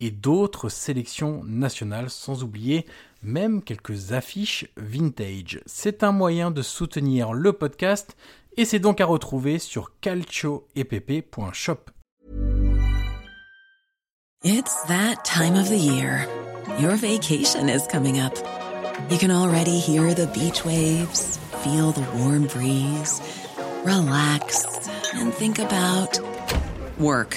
et d'autres sélections nationales, sans oublier même quelques affiches vintage. C'est un moyen de soutenir le podcast et c'est donc à retrouver sur calcioepp.shop. It's that time of the year. Your vacation is coming up. You can already hear the beach waves, feel the warm breeze, relax and think about work.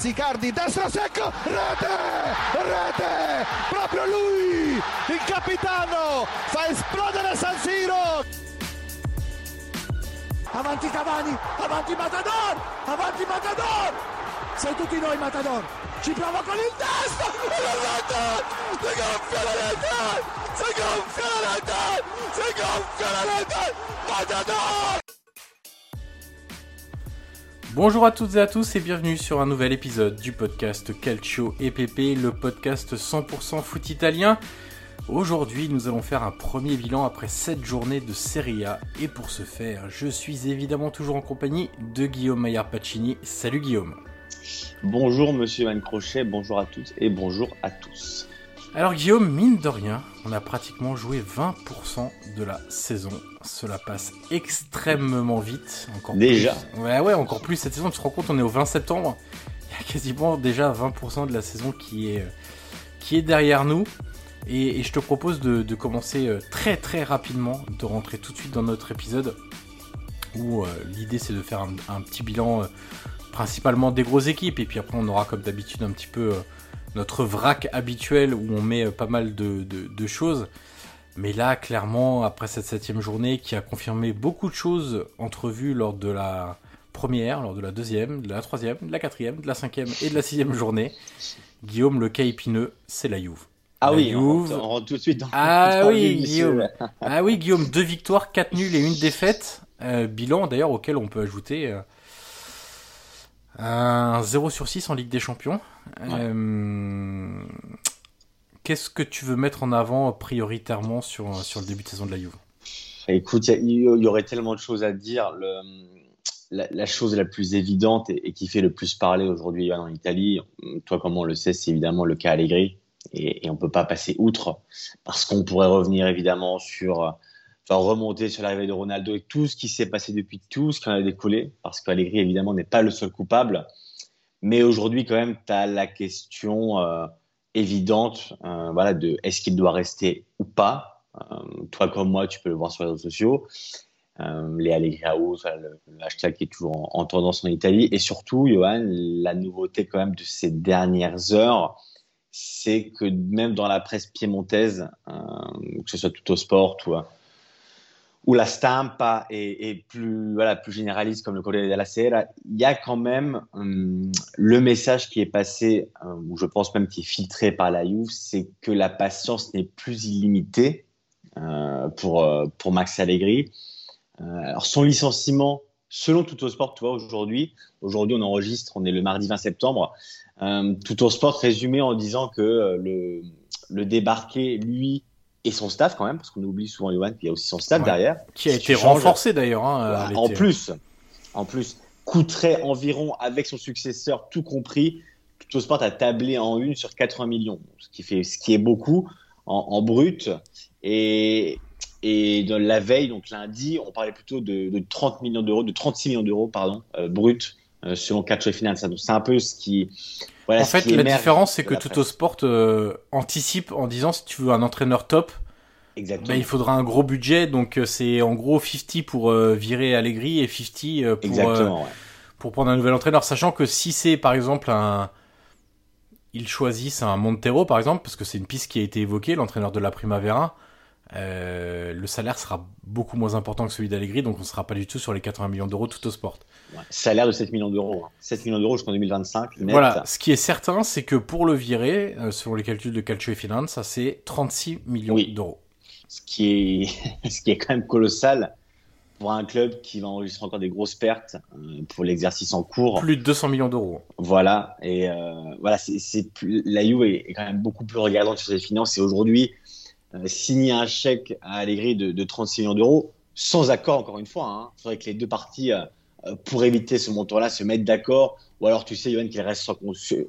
Prova a girarsi Icardi, destro secco, rete, rete, proprio lui, il capitano, fa esplodere San Siro. Avanti Cavani, avanti Matador, avanti Matador, sei tutti noi Matador, ci prova con il testo, si gonfia la rete, si gonfia la rete, si gonfia la rete, Matador. Bonjour à toutes et à tous et bienvenue sur un nouvel épisode du podcast Calcio EPP, le podcast 100% foot italien. Aujourd'hui, nous allons faire un premier bilan après 7 journées de Serie A et pour ce faire, je suis évidemment toujours en compagnie de Guillaume Maillard Pacini. Salut Guillaume. Bonjour Monsieur Van Crochet, bonjour à toutes et bonjour à tous. Alors Guillaume, mine de rien, on a pratiquement joué 20% de la saison. Cela passe extrêmement vite. Encore Déjà plus. Ouais, ouais, encore plus cette saison. Tu te rends compte, on est au 20 septembre. Il y a quasiment déjà 20% de la saison qui est, qui est derrière nous. Et, et je te propose de, de, commencer euh, très très rapidement, de rentrer tout de suite dans notre épisode où euh, l'idée c'est de faire un, un petit bilan euh, principalement des grosses équipes et puis après on aura comme d'habitude un petit peu euh, notre vrac habituel où on met euh, pas mal de, de, de, choses. Mais là, clairement, après cette septième journée qui a confirmé beaucoup de choses entrevues lors de la première, lors de la deuxième, de la troisième, de la quatrième, de la cinquième et de la sixième journée, Guillaume, le cas épineux, c'est la Juve. Ah La oui, Juve- on rentre, tout de suite dans Ah oui, Guillaume. Ah oui, Guillaume, deux victoires, quatre nuls et une défaite. Euh, bilan d'ailleurs auquel on peut ajouter euh, un 0 sur 6 en Ligue des Champions. Euh, Qu'est-ce que tu veux mettre en avant prioritairement sur, sur le début de saison de la Juve? Écoute, il y, aurait tellement de choses à dire. Le, la, la chose la plus évidente et, et qui fait le plus parler aujourd'hui en Italie, toi comme on le sait, c'est évidemment le cas Allegri. Et, et on peut pas passer outre parce qu'on pourrait revenir évidemment sur, remonter sur l'arrivée de Ronaldo et tout ce qui s'est passé depuis tout ce qui en a découlé parce qu'Allegri évidemment n'est pas le seul coupable. Mais aujourd'hui quand même, tu as la question euh, évidente euh, voilà, de est-ce qu'il doit rester ou pas. Euh, toi comme moi, tu peux le voir sur les réseaux sociaux. les Allegri House, le, hashtag qui est toujours en, tendance en Italie. Et surtout, Johan, la nouveauté quand même de ces dernières heures, c'est que même dans la presse piémontaise, que ce soit tout au sport ou, ou la stampa et, plus, généraliste comme le Corriere della Sera, il y a quand même hum, le message qui est passé, euh, ou je pense même qui est filtré par la Juve, c'est que la patience n'est plus illimitée euh, pour, pour Max Allegri. alors son licenciement, selon tout au sport, tu vois, aujourd'hui, aujourd'hui on enregistre, on est le mardi 20 septembre, euh, tout au sport résumé en disant que euh, le débarqué, lui, et son staff quand même, parce qu'on oublie souvent Johan qu'il y a aussi son staff derrière. Qui a été renforcé d'ailleurs. Hein, en plus, en plus, coûterait environ avec son successeur, tout compris, tout sport a tablé en une sur 80 millions, ce qui fait, ce qui est beaucoup en, brut. Et, et de la veille, donc lundi, on parlait plutôt de, de 30 millions d'euros, de 36 millions d'euros, pardon, euh, brut euh, selon Catch Finance. C'est un peu ce qui. En fait, la différence, c'est que Toto Sport euh, anticipe en disant si tu veux un entraîneur top, bah, il faudra un gros budget. Donc, euh, c'est en gros 50 pour virer Allegri et 50 pour, pour prendre un nouvel entraîneur. Sachant que si c'est par exemple un. Ils choisissent un Montero par exemple, parce que c'est une piste qui a été évoquée, l'entraîneur de la Primavera. Euh, le salaire sera beaucoup moins important que celui d'Allegri, donc on ne sera pas du tout sur les 80 millions d'euros tout au sport. salaire de 7 millions d'euros. 7 hein. millions d'euros jusqu'en 2025. Voilà, ce qui est certain, c'est que pour le virer, euh, selon les calculs de Calcio et Finance, ça c'est 36 millions d'euros. Ce qui, est... ce qui est quand même colossal pour un club qui va enregistrer encore des grosses pertes euh, pour l'exercice en cours. Plus de 200 millions d'euros. Voilà, et voilà, c'est, la Juve est, quand même beaucoup plus regardante sur ses finances et aujourd'hui, signer un chèque à Allegri de, de 36 millions d'euros, sans accord, encore une fois. Hein. Il faudrait que les deux parties, euh, euh, pour éviter ce montant-là, se mettent d'accord. Ou alors, tu sais, Yoann, qu'il reste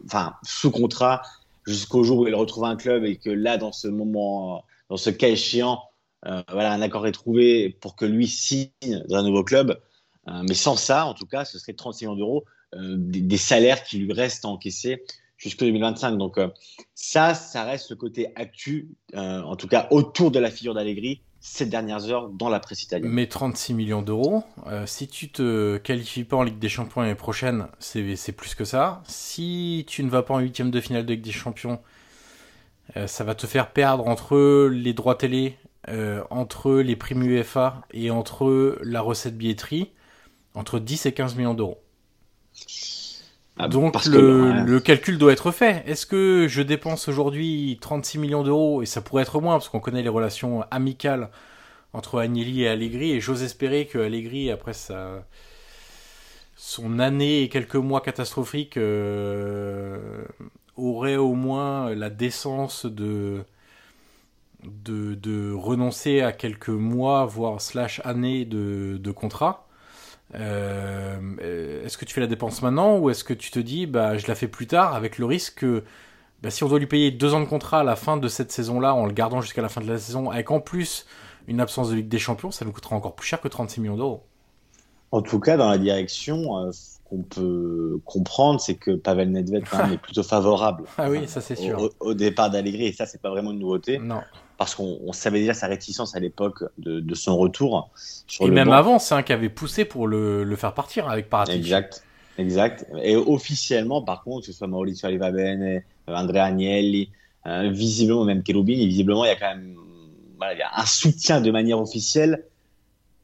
enfin, sous contrat jusqu'au jour où il retrouve un club et que là, dans ce moment, dans ce cas échéant, voilà, un accord est trouvé pour que lui signe dans un nouveau club. mais sans ça, en tout cas, ce serait 36 millions d'euros, des, des, salaires qui lui restent à encaisser jusqu'en 2025. Donc euh, ça, ça reste le côté actu, euh, en tout cas autour de la figure d'Allegri ces dernières heures dans la presse italienne. Mais 36 millions d'euros, euh, si tu te qualifies pas en Ligue des Champions l'année prochaine, c'est plus que ça. Si tu ne vas pas en huitième de finale de Ligue des Champions, ça va te faire perdre entre les droits télé, entre les primes UEFA et entre la recette billetterie, entre 10 et 15 millions d'euros. Ah, Donc le, calcul doit être fait. Est-ce que je dépense aujourd'hui 36 millions d'euros, et ça pourrait être moins, parce qu'on connaît les relations amicales entre Agnelli et Allegri, et j'ose espérer que Allegri, après sa... son année et quelques mois catastrophiques, euh, aurait au moins la décence de... de, de renoncer à quelques mois, voire slash années de, de contrat euh, est-ce que tu fais la dépense maintenant ou est-ce que tu te dis bah je la fais plus tard avec le risque que bah, si on doit lui payer deux ans de contrat à la fin de cette saison-là en le gardant jusqu'à la fin de la saison avec en plus une absence de Ligue des Champions, ça nous coûtera encore plus cher que 36 millions d'euros. En tout cas, dans la direction, euh, qu'on peut comprendre, c'est que Pavel Nedved est plutôt favorable. ah oui, ça c'est sûr. Au, départ d'Allegri, et ça c'est pas vraiment une nouveauté. Non. Parce qu'on savait déjà sa réticence à l'époque de, son retour. Sur et même avant, c'est un qui avait poussé pour le, faire partir avec Paratici. Exact, exact. Et officiellement, par contre, que ce soit Maurizio Arrivabene, Andrea Agnelli, euh, visiblement même Cherubini, visiblement il y a quand même il y a un soutien de manière officielle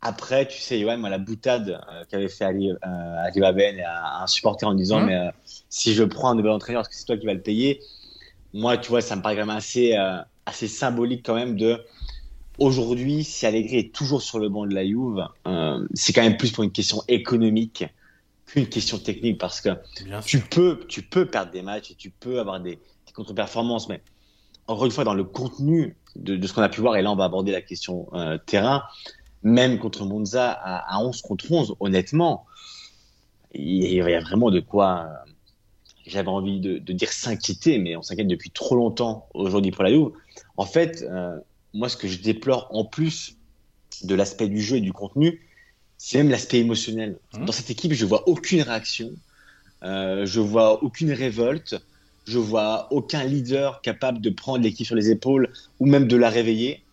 après, tu sais, Johan, moi, la boutade euh, qu'avait fait Ali, euh, Ben à, un supporter en disant, mmh. mais euh, si je prends un nouvel entraîneur, est-ce que c'est toi qui vas le payer? Moi, tu vois, ça me paraît quand même assez, euh, assez symbolique quand même de aujourd'hui, si Allegri est toujours sur le banc de la Juve, c'est quand même plus pour une question économique qu'une question technique parce que tu peux, tu peux perdre des matchs et tu peux avoir des, contre-performances, mais encore une fois, dans le contenu de, de ce qu'on a pu voir, et là, on va aborder la question terrain même contre Monza à, 11 contre 11, honnêtement, il y a vraiment de quoi. Euh, j'avais envie de, dire s'inquiéter, mais on s'inquiète depuis trop longtemps aujourd'hui pour la Juve. En fait, euh, moi, ce que je déplore en plus de l'aspect du jeu et du contenu, c'est même l'aspect émotionnel. Mmh. Dans cette équipe, je vois aucune réaction, euh, je vois aucune révolte, je vois aucun leader capable de prendre l'équipe sur les épaules ou même de la réveiller.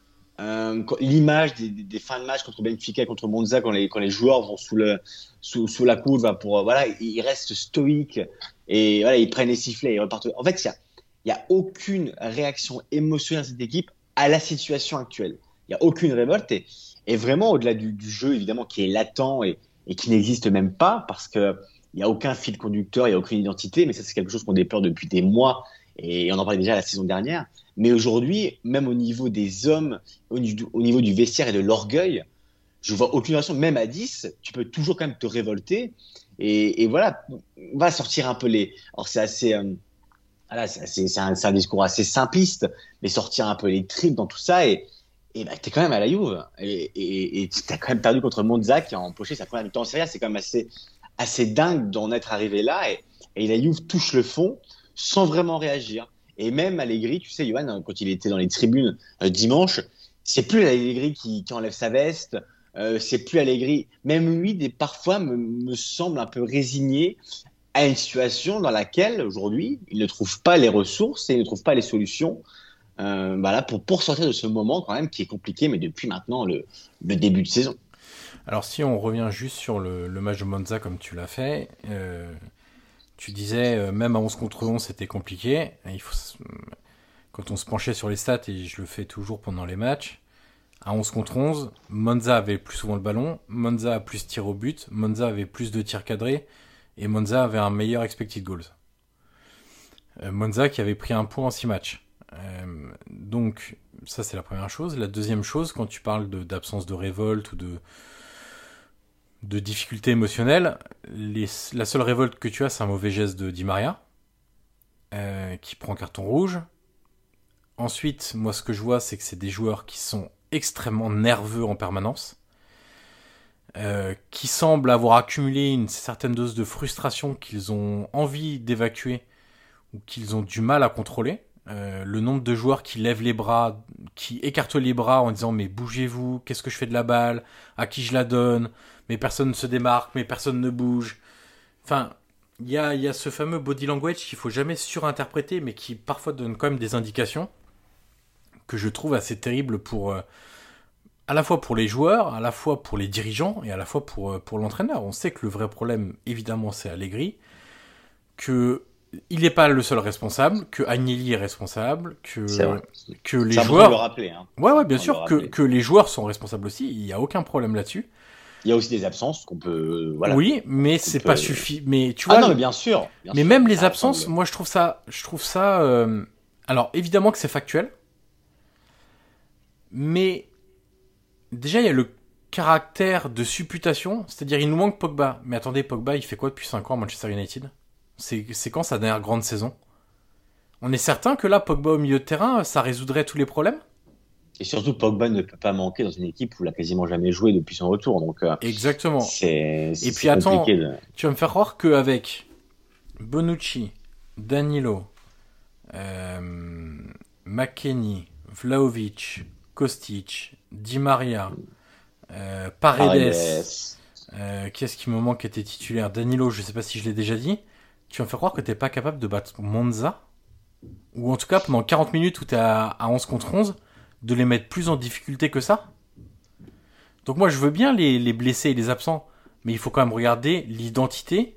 euh, l'image des, des, fins de match contre Benfica, contre Monza, quand les, quand les joueurs vont sous, le, sous, sous la courbe, pour, voilà, ils restent stoïques et voilà, ils prennent les sifflets et repartent. En fait, il n'y a, a aucune réaction émotionnelle de cette équipe à la situation actuelle. Il n'y a aucune révolte et, vraiment au-delà du, jeu évidemment qui est latent et, qui n'existe même pas parce que il n'y a aucun fil conducteur, il n'y a aucune identité, mais ça c'est quelque chose qu'on déplore depuis des mois et on en parlait déjà la saison dernière. Mais aujourd'hui, même au niveau des hommes, au niveau, du vestiaire et de l'orgueil, je vois aucune raison, même à 10, tu peux toujours quand même te révolter. Et, voilà, on va sortir un peu les. Alors c'est assez. Euh, voilà, c'est un, discours assez simpliste, mais sortir un peu les tripes dans tout ça. Et, et bah, t'es quand même à la Juve. Et, t'as quand même perdu contre Monza qui a empoché sa première mi-temps en Serie C'est quand même assez, dingue d'en être arrivé là. Et, la Juve touche le fond sans vraiment réagir. Et même Allegri, tu sais, Johan, quand il était dans les tribunes euh, dimanche, c'est plus Allegri qui, enlève sa veste, euh, c'est plus Allegri. Même lui, parfois, me, semble un peu résigné à une situation dans laquelle, aujourd'hui, il ne trouve pas les ressources et il ne trouve pas les solutions euh, voilà, pour, pour sortir de ce moment quand même qui est compliqué, mais depuis maintenant le, début de saison. Alors si on revient juste sur le, match de Monza comme tu l'as fait, euh, tu disais, euh, même à 11 contre 11, c'était compliqué. Quand on se penchait sur les stats, et je le fais toujours pendant les matchs, à 11 contre 11, Monza avait plus souvent le ballon, Monza a plus tir au but, Monza avait plus de tirs cadrés, et Monza avait un meilleur expected goals. Euh, Monza qui avait pris un point en 6 matchs. Euh, donc, ça c'est la première chose. La deuxième chose, quand tu parles d'absence de, révolte ou de, émotionnelles, les, la seule révolte que tu as, c'est un mauvais geste de Di Maria, euh, qui prend carton rouge. Ensuite, moi, ce que je vois, c'est que c'est des joueurs qui sont extrêmement nerveux en permanence, euh, qui semblent avoir accumulé une certaine dose de frustration qu'ils ont envie d'évacuer ou qu'ils ont du mal à contrôler. Euh, le nombre de joueurs qui lèvent les bras, qui écartent les bras en disant mais bougez-vous, qu'est-ce que je fais de la balle, à qui je la donne, mais personne ne se démarque, mais personne ne bouge. Enfin, il y a, y a, ce fameux body language qu'il faut jamais surinterpréter, mais qui parfois donne quand même des indications que je trouve assez terribles pour euh, à la fois pour les joueurs, à la fois pour les dirigeants et à la fois pour, euh, pour l'entraîneur. On sait que le vrai problème, évidemment, c'est Allegri, que il n'est pas le seul responsable, que Agnelli est responsable, que, que les joueurs. Le rappeler, hein. Ouais, ouais, bien sûr, que, que les joueurs sont responsables aussi. Il n'y a aucun problème là-dessus. Il y a aussi des absences qu'on peut. Voilà, oui, mais c'est peut... pas suffisant. Mais tu vois. Ah non, mais bien sûr. Bien mais sûr, même les absences, moi je trouve ça, je trouve ça. Euh... Alors évidemment que c'est factuel, mais déjà il y a le caractère de supputation, c'est-à-dire il nous manque Pogba. Mais attendez, Pogba, il fait quoi depuis 5 ans à Manchester United? C'est quand sa dernière grande saison? On est certain que là, Pogba au milieu de terrain, ça résoudrait tous les problèmes? Et surtout, Pogba ne peut pas manquer dans une équipe où il a quasiment jamais joué depuis son retour. Donc, euh, Exactement. Et puis attends, de... tu vas me faire croire qu'avec Bonucci, Danilo, euh, McKenny, Vlaovic, Kostic, Di Maria, euh, Paredes, Paredes. Euh, qui est-ce qui me manque qui était titulaire? Danilo, je sais pas si je l'ai déjà dit. Tu vas me faire croire que t'es pas capable de battre Monza? Ou en tout cas, pendant 40 minutes où t'es à, à 11 contre 11 de les mettre plus en difficulté que ça? Donc moi je veux bien les, les blessés et les absents, mais il faut quand même regarder l'identité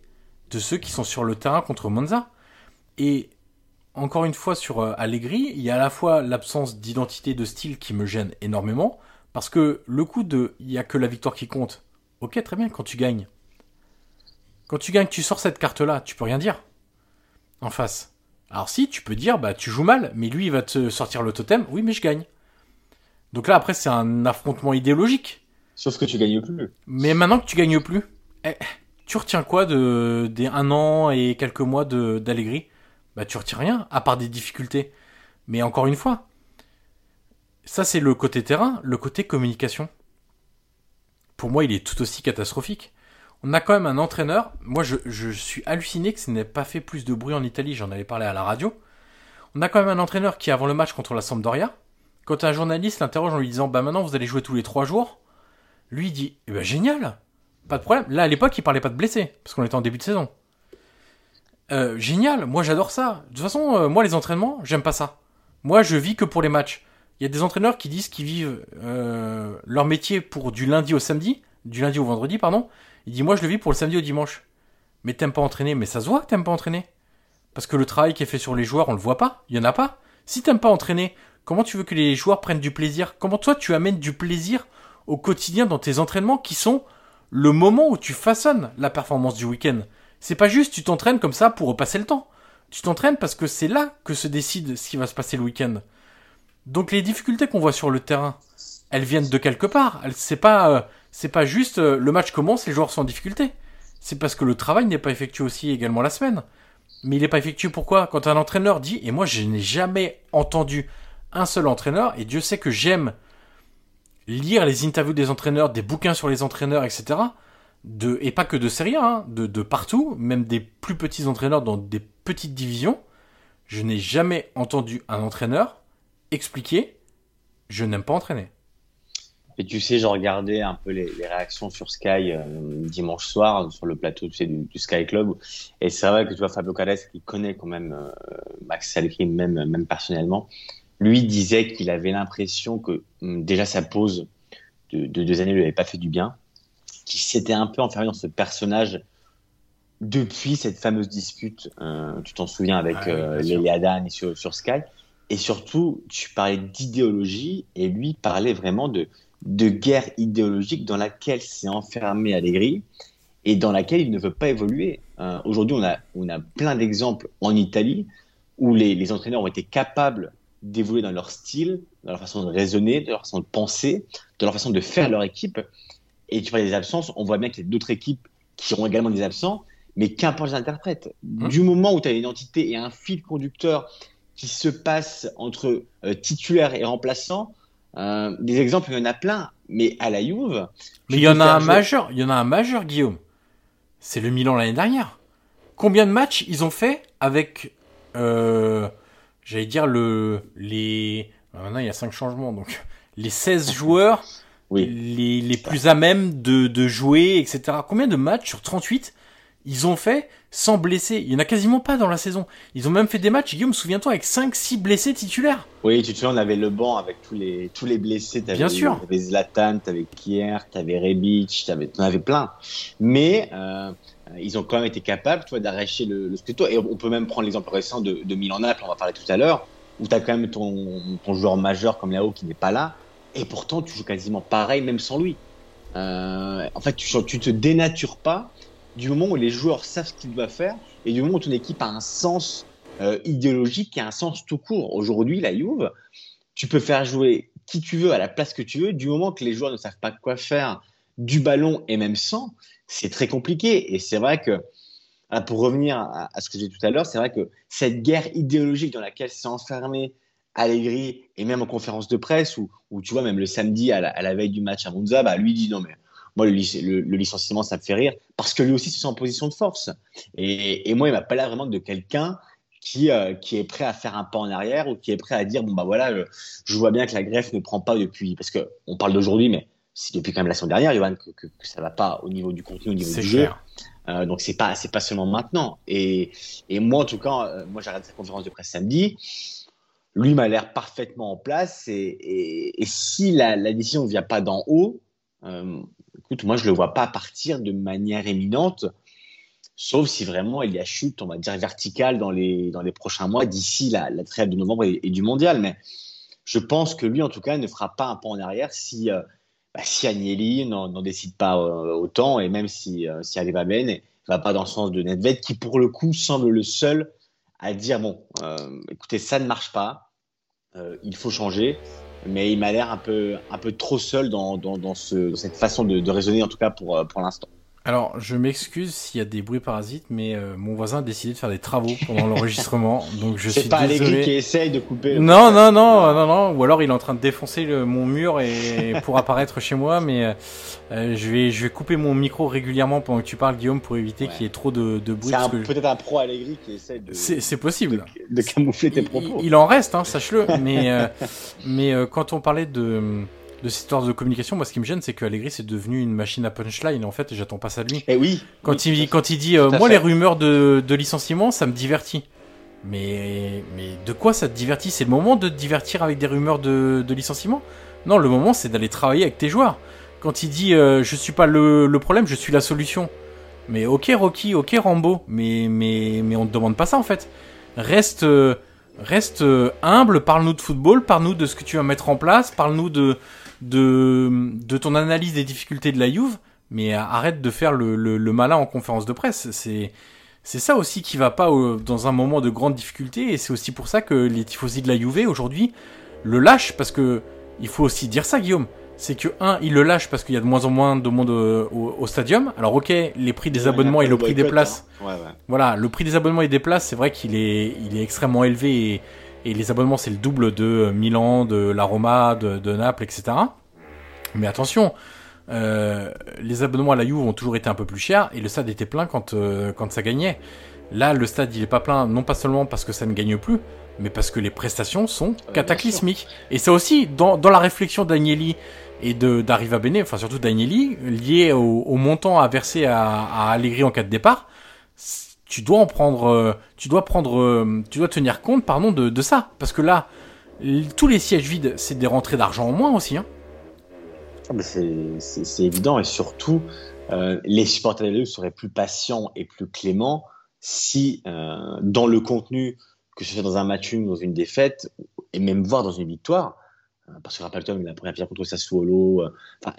de ceux qui sont sur le terrain contre Monza. Et encore une fois sur euh, Allegri, il y a à la fois l'absence d'identité de style qui me gêne énormément, parce que le coup de il y a que la victoire qui compte. Ok, très bien, quand tu gagnes. Quand tu gagnes, tu sors cette carte-là, tu peux rien dire. En face. Alors si, tu peux dire, bah tu joues mal, mais lui il va te sortir le totem, oui mais je gagne. Donc là, après, c'est un affrontement idéologique. Sauf que tu gagnes plus. Mais maintenant que tu gagnes plus, eh, tu retiens quoi de des un an et quelques mois de d'Allegri Bah tu retiens rien, à part des difficultés. Mais encore une fois, ça c'est le côté terrain, le côté communication. Pour moi, il est tout aussi catastrophique. On a quand même un entraîneur. Moi, je, suis halluciné que ce n'ait pas fait plus de bruit en Italie. J'en avais parlé à la radio. On a quand même un entraîneur qui, avant le match contre la Sampdoria, quand un journaliste l'interroge en lui disant Bah maintenant vous allez jouer tous les trois jours, lui dit Eh ben génial Pas de problème. Là à l'époque il parlait pas de blessés, parce qu'on était en début de saison. Euh, génial, moi j'adore ça. De toute façon, euh, moi les entraînements, j'aime pas ça. Moi je vis que pour les matchs. Il y a des entraîneurs qui disent qu'ils vivent euh, leur métier pour du lundi au samedi, du lundi au vendredi, pardon. Il dit moi je le vis pour le samedi au dimanche. Mais t'aimes pas entraîner, mais ça se voit que t'aimes pas entraîner. Parce que le travail qui est fait sur les joueurs, on le voit pas. Il y en a pas. Si t'aimes pas entraîner, comment tu veux que les joueurs prennent du plaisir? Comment toi tu amènes du plaisir au quotidien dans tes entraînements qui sont le moment où tu façonnes la performance du week-end? C'est pas juste tu t'entraînes comme ça pour repasser le temps. Tu t'entraînes parce que c'est là que se décide ce qui va se passer le week-end. Donc les difficultés qu'on voit sur le terrain, elles viennent de quelque part. C'est pas, euh, c'est pas juste euh, le match commence, les joueurs sont en difficulté. C'est parce que le travail n'est pas effectué aussi également la semaine. Mais il n'est pas effectué pourquoi? Quand un entraîneur dit, et moi je n'ai jamais entendu un seul entraîneur, et Dieu sait que j'aime lire les interviews des entraîneurs, des bouquins sur les entraîneurs, etc. De, et pas que de série hein, de, de partout, même des plus petits entraîneurs dans des petites divisions. Je n'ai jamais entendu un entraîneur expliquer je n'aime pas entraîner. Et tu sais, j'ai regardé un peu les, réactions sur Sky euh, dimanche soir sur le plateau tu sais, du, Sky Club. Et c'est vrai que tu vois Fabio Carres, qui connaît quand même euh, Max Allegri, même, même personnellement, lui disait qu'il avait l'impression que hum, déjà sa pause de, deux années lui avait pas fait du bien, qu'il s'était un peu enfermé dans ce personnage depuis cette fameuse dispute, euh, tu t'en souviens, avec ah, oui, sur, sur Sky. Et surtout, tu parlais d'idéologie et lui parlait vraiment de, de guerre idéologique dans laquelle s'est enfermé Allegri et dans laquelle il ne veut pas évoluer. Euh, aujourd'hui, on a, on a plein d'exemples en Italie où les, les entraîneurs ont été capables d'évoluer dans leur style, dans leur façon de raisonner, de leur façon de penser, de leur façon de faire leur équipe. Et tu parlais des absences, on voit bien qu'il y a d'autres équipes qui auront également des absents, mais qu'importe les interprètes. Mmh. Du moment où tu as une identité et un fil conducteur qui se passe entre euh, titulaire et remplaçant, euh, des exemples, il y en a plein, mais à la Juve. Mais il y en a un majeur, il y en a un majeur, Guillaume. C'est le Milan l'année dernière. Combien de matchs ils ont fait avec, euh, j'allais dire le, les, ah, maintenant il y a cinq changements, donc les 16 joueurs, oui. les, les plus à même de, de jouer, etc. Combien de matchs sur 38 ils ont fait sans blessés. Il y en a quasiment pas dans la saison. Ils ont même fait des matchs, Guillaume, souviens-toi, avec 5-6 blessés titulaires. Oui, tu te souviens, on avait le banc avec tous les, tous les blessés. Avais, Bien sûr. T'avais Zlatan, t'avais Kier, t'avais Rebic, t'avais, t'en avais plein. Mais euh, ils ont quand même été capables, tu vois, d'arracher le, le. Et on peut même prendre l'exemple récent de, de Milan-Naples, on va parler tout à l'heure, où t'as quand même ton, ton joueur majeur comme Léo qui n'est pas là. Et pourtant, tu joues quasiment pareil, même sans lui. Euh, en fait, tu, tu te dénatures pas du moment où les joueurs savent ce qu'ils doivent faire et du moment où ton équipe a un sens euh, idéologique et un sens tout court. Aujourd'hui, la Juve, tu peux faire jouer qui tu veux à la place que tu veux, du moment que les joueurs ne savent pas quoi faire du ballon et même sans, c'est très compliqué. Et c'est vrai que, ah, pour revenir à, ce que j'ai dit tout à l'heure, c'est vrai que cette guerre idéologique dans laquelle s'est enfermé Allegri et même en conférence de presse, où, tu vois, même le samedi à la, veille du match à Monza, bah, lui dit non, mais moi, le, licenciement, ça me fait rire parce que lui aussi, c'est en position de force. Et, moi, il m'a pas l'air vraiment de quelqu'un qui, euh, qui est prêt à faire un pas en arrière ou qui est prêt à dire bon, bah voilà, euh, je vois bien que la greffe ne prend pas depuis. Parce qu'on parle d'aujourd'hui, mais c'est depuis quand même la semaine dernière, Johan, que, que, que, ça va pas au niveau du contenu, au niveau du jeu. Euh, donc c'est pas c'est pas seulement maintenant. Et, et moi en tout cas, euh, moi j'ai regardé sa conférence de presse samedi. Lui m'a l'air parfaitement en place. Et, et, et si la, la décision ne vient pas d'en haut, euh, écoute, moi, je ne le vois pas partir de manière éminente, sauf si vraiment il y a chute, on va dire, verticale dans les, dans les prochains mois, d'ici la, la trêve de novembre et, du mondial. Mais je pense que lui, en tout cas, ne fera pas un pas en arrière si, euh, bah, si Agnelli n'en décide pas euh, autant, et même si, euh, si Aleba Ben va pas dans le sens de Nedved, qui pour le coup semble le seul à dire bon, écoutez, ça ne marche pas, il faut changer mais il m'a l'air un peu, un peu trop seul dans, dans, ce, dans cette façon de, de, raisonner, en tout cas pour, pour l'instant. Alors, je m'excuse s'il y a des bruits parasites, mais euh, mon voisin a décidé de faire des travaux pendant l'enregistrement, donc je suis C'est pas Allegri qui essaye de couper. Non, non, non, non, non, ou alors il est en train de défoncer le, mon mur et pour apparaître chez moi, mais euh, je vais, je vais couper mon micro régulièrement pendant que tu parles, Guillaume, pour éviter qu'il y ait trop de, de bruit. C'est peut-être un pro Allegri qui essaye de. C'est possible. De, camoufler tes propos. Il, il, en reste, hein, sache-le. mais, euh, mais euh, quand on parlait de de cette histoire de communication, moi ce qui me gêne, c'est que Allegri c'est devenu une machine à punchline. En fait, j'attends pas ça de lui. Et eh oui. Quand il quand il dit, euh, moi les rumeurs de, de licenciement, ça me divertit. Mais, mais de quoi ça te divertit? C'est le moment de te divertir avec des rumeurs de, de licenciement? Non, le moment c'est d'aller travailler avec tes joueurs. Quand il dit euh, je suis pas le, le, problème, je suis la solution. Mais ok Rocky, ok Rambo, mais, mais, mais on te demande pas ça en fait. Reste, euh, reste euh, humble, parle-nous de football, parle-nous de ce que tu vas mettre en place, parle-nous de, de, de ton analyse des difficultés de la Juve, mais arrête de faire le, le, le malin en conférence de presse. C'est c'est ça aussi qui va pas dans un moment de grande difficulté et c'est aussi pour ça que les tifosi de la Juve aujourd'hui le lâchent parce que il faut aussi dire ça Guillaume c'est que un ils le lâchent parce qu'il y a de moins en moins de monde au, au, stadium alors ok les prix des abonnements et le prix des places hein. ouais, ouais. voilà le prix des abonnements et des places c'est vrai qu'il est il est extrêmement élevé et, et les abonnements c'est le double de Milan de la Roma de, de Naples etc mais attention euh, les abonnements à la Juve ont toujours été un peu plus chers et le stade était plein quand, euh, quand ça gagnait. Là, le stade il est pas plein, non pas seulement parce que ça ne gagne plus, mais parce que les prestations sont cataclysmiques. Et c'est aussi dans, dans la réflexion d'Agnelli et de d'Arriva Bene, enfin surtout d'Agnelli, lié au, au, montant à verser à, à Allegri en cas de départ. Tu dois en prendre, euh, tu dois prendre, euh, tu dois tenir compte, pardon, de, de ça, parce que là, tous les sièges vides, c'est des rentrées d'argent en moins aussi. Hein. Ah, c'est évident et surtout, euh, les supporters de seraient plus patients et plus cléments si, euh, dans le contenu, que ce soit dans un match ou dans une défaite, et même voire dans une victoire, euh, parce que rappelle-toi, la première pierre contre Sassuolo, euh,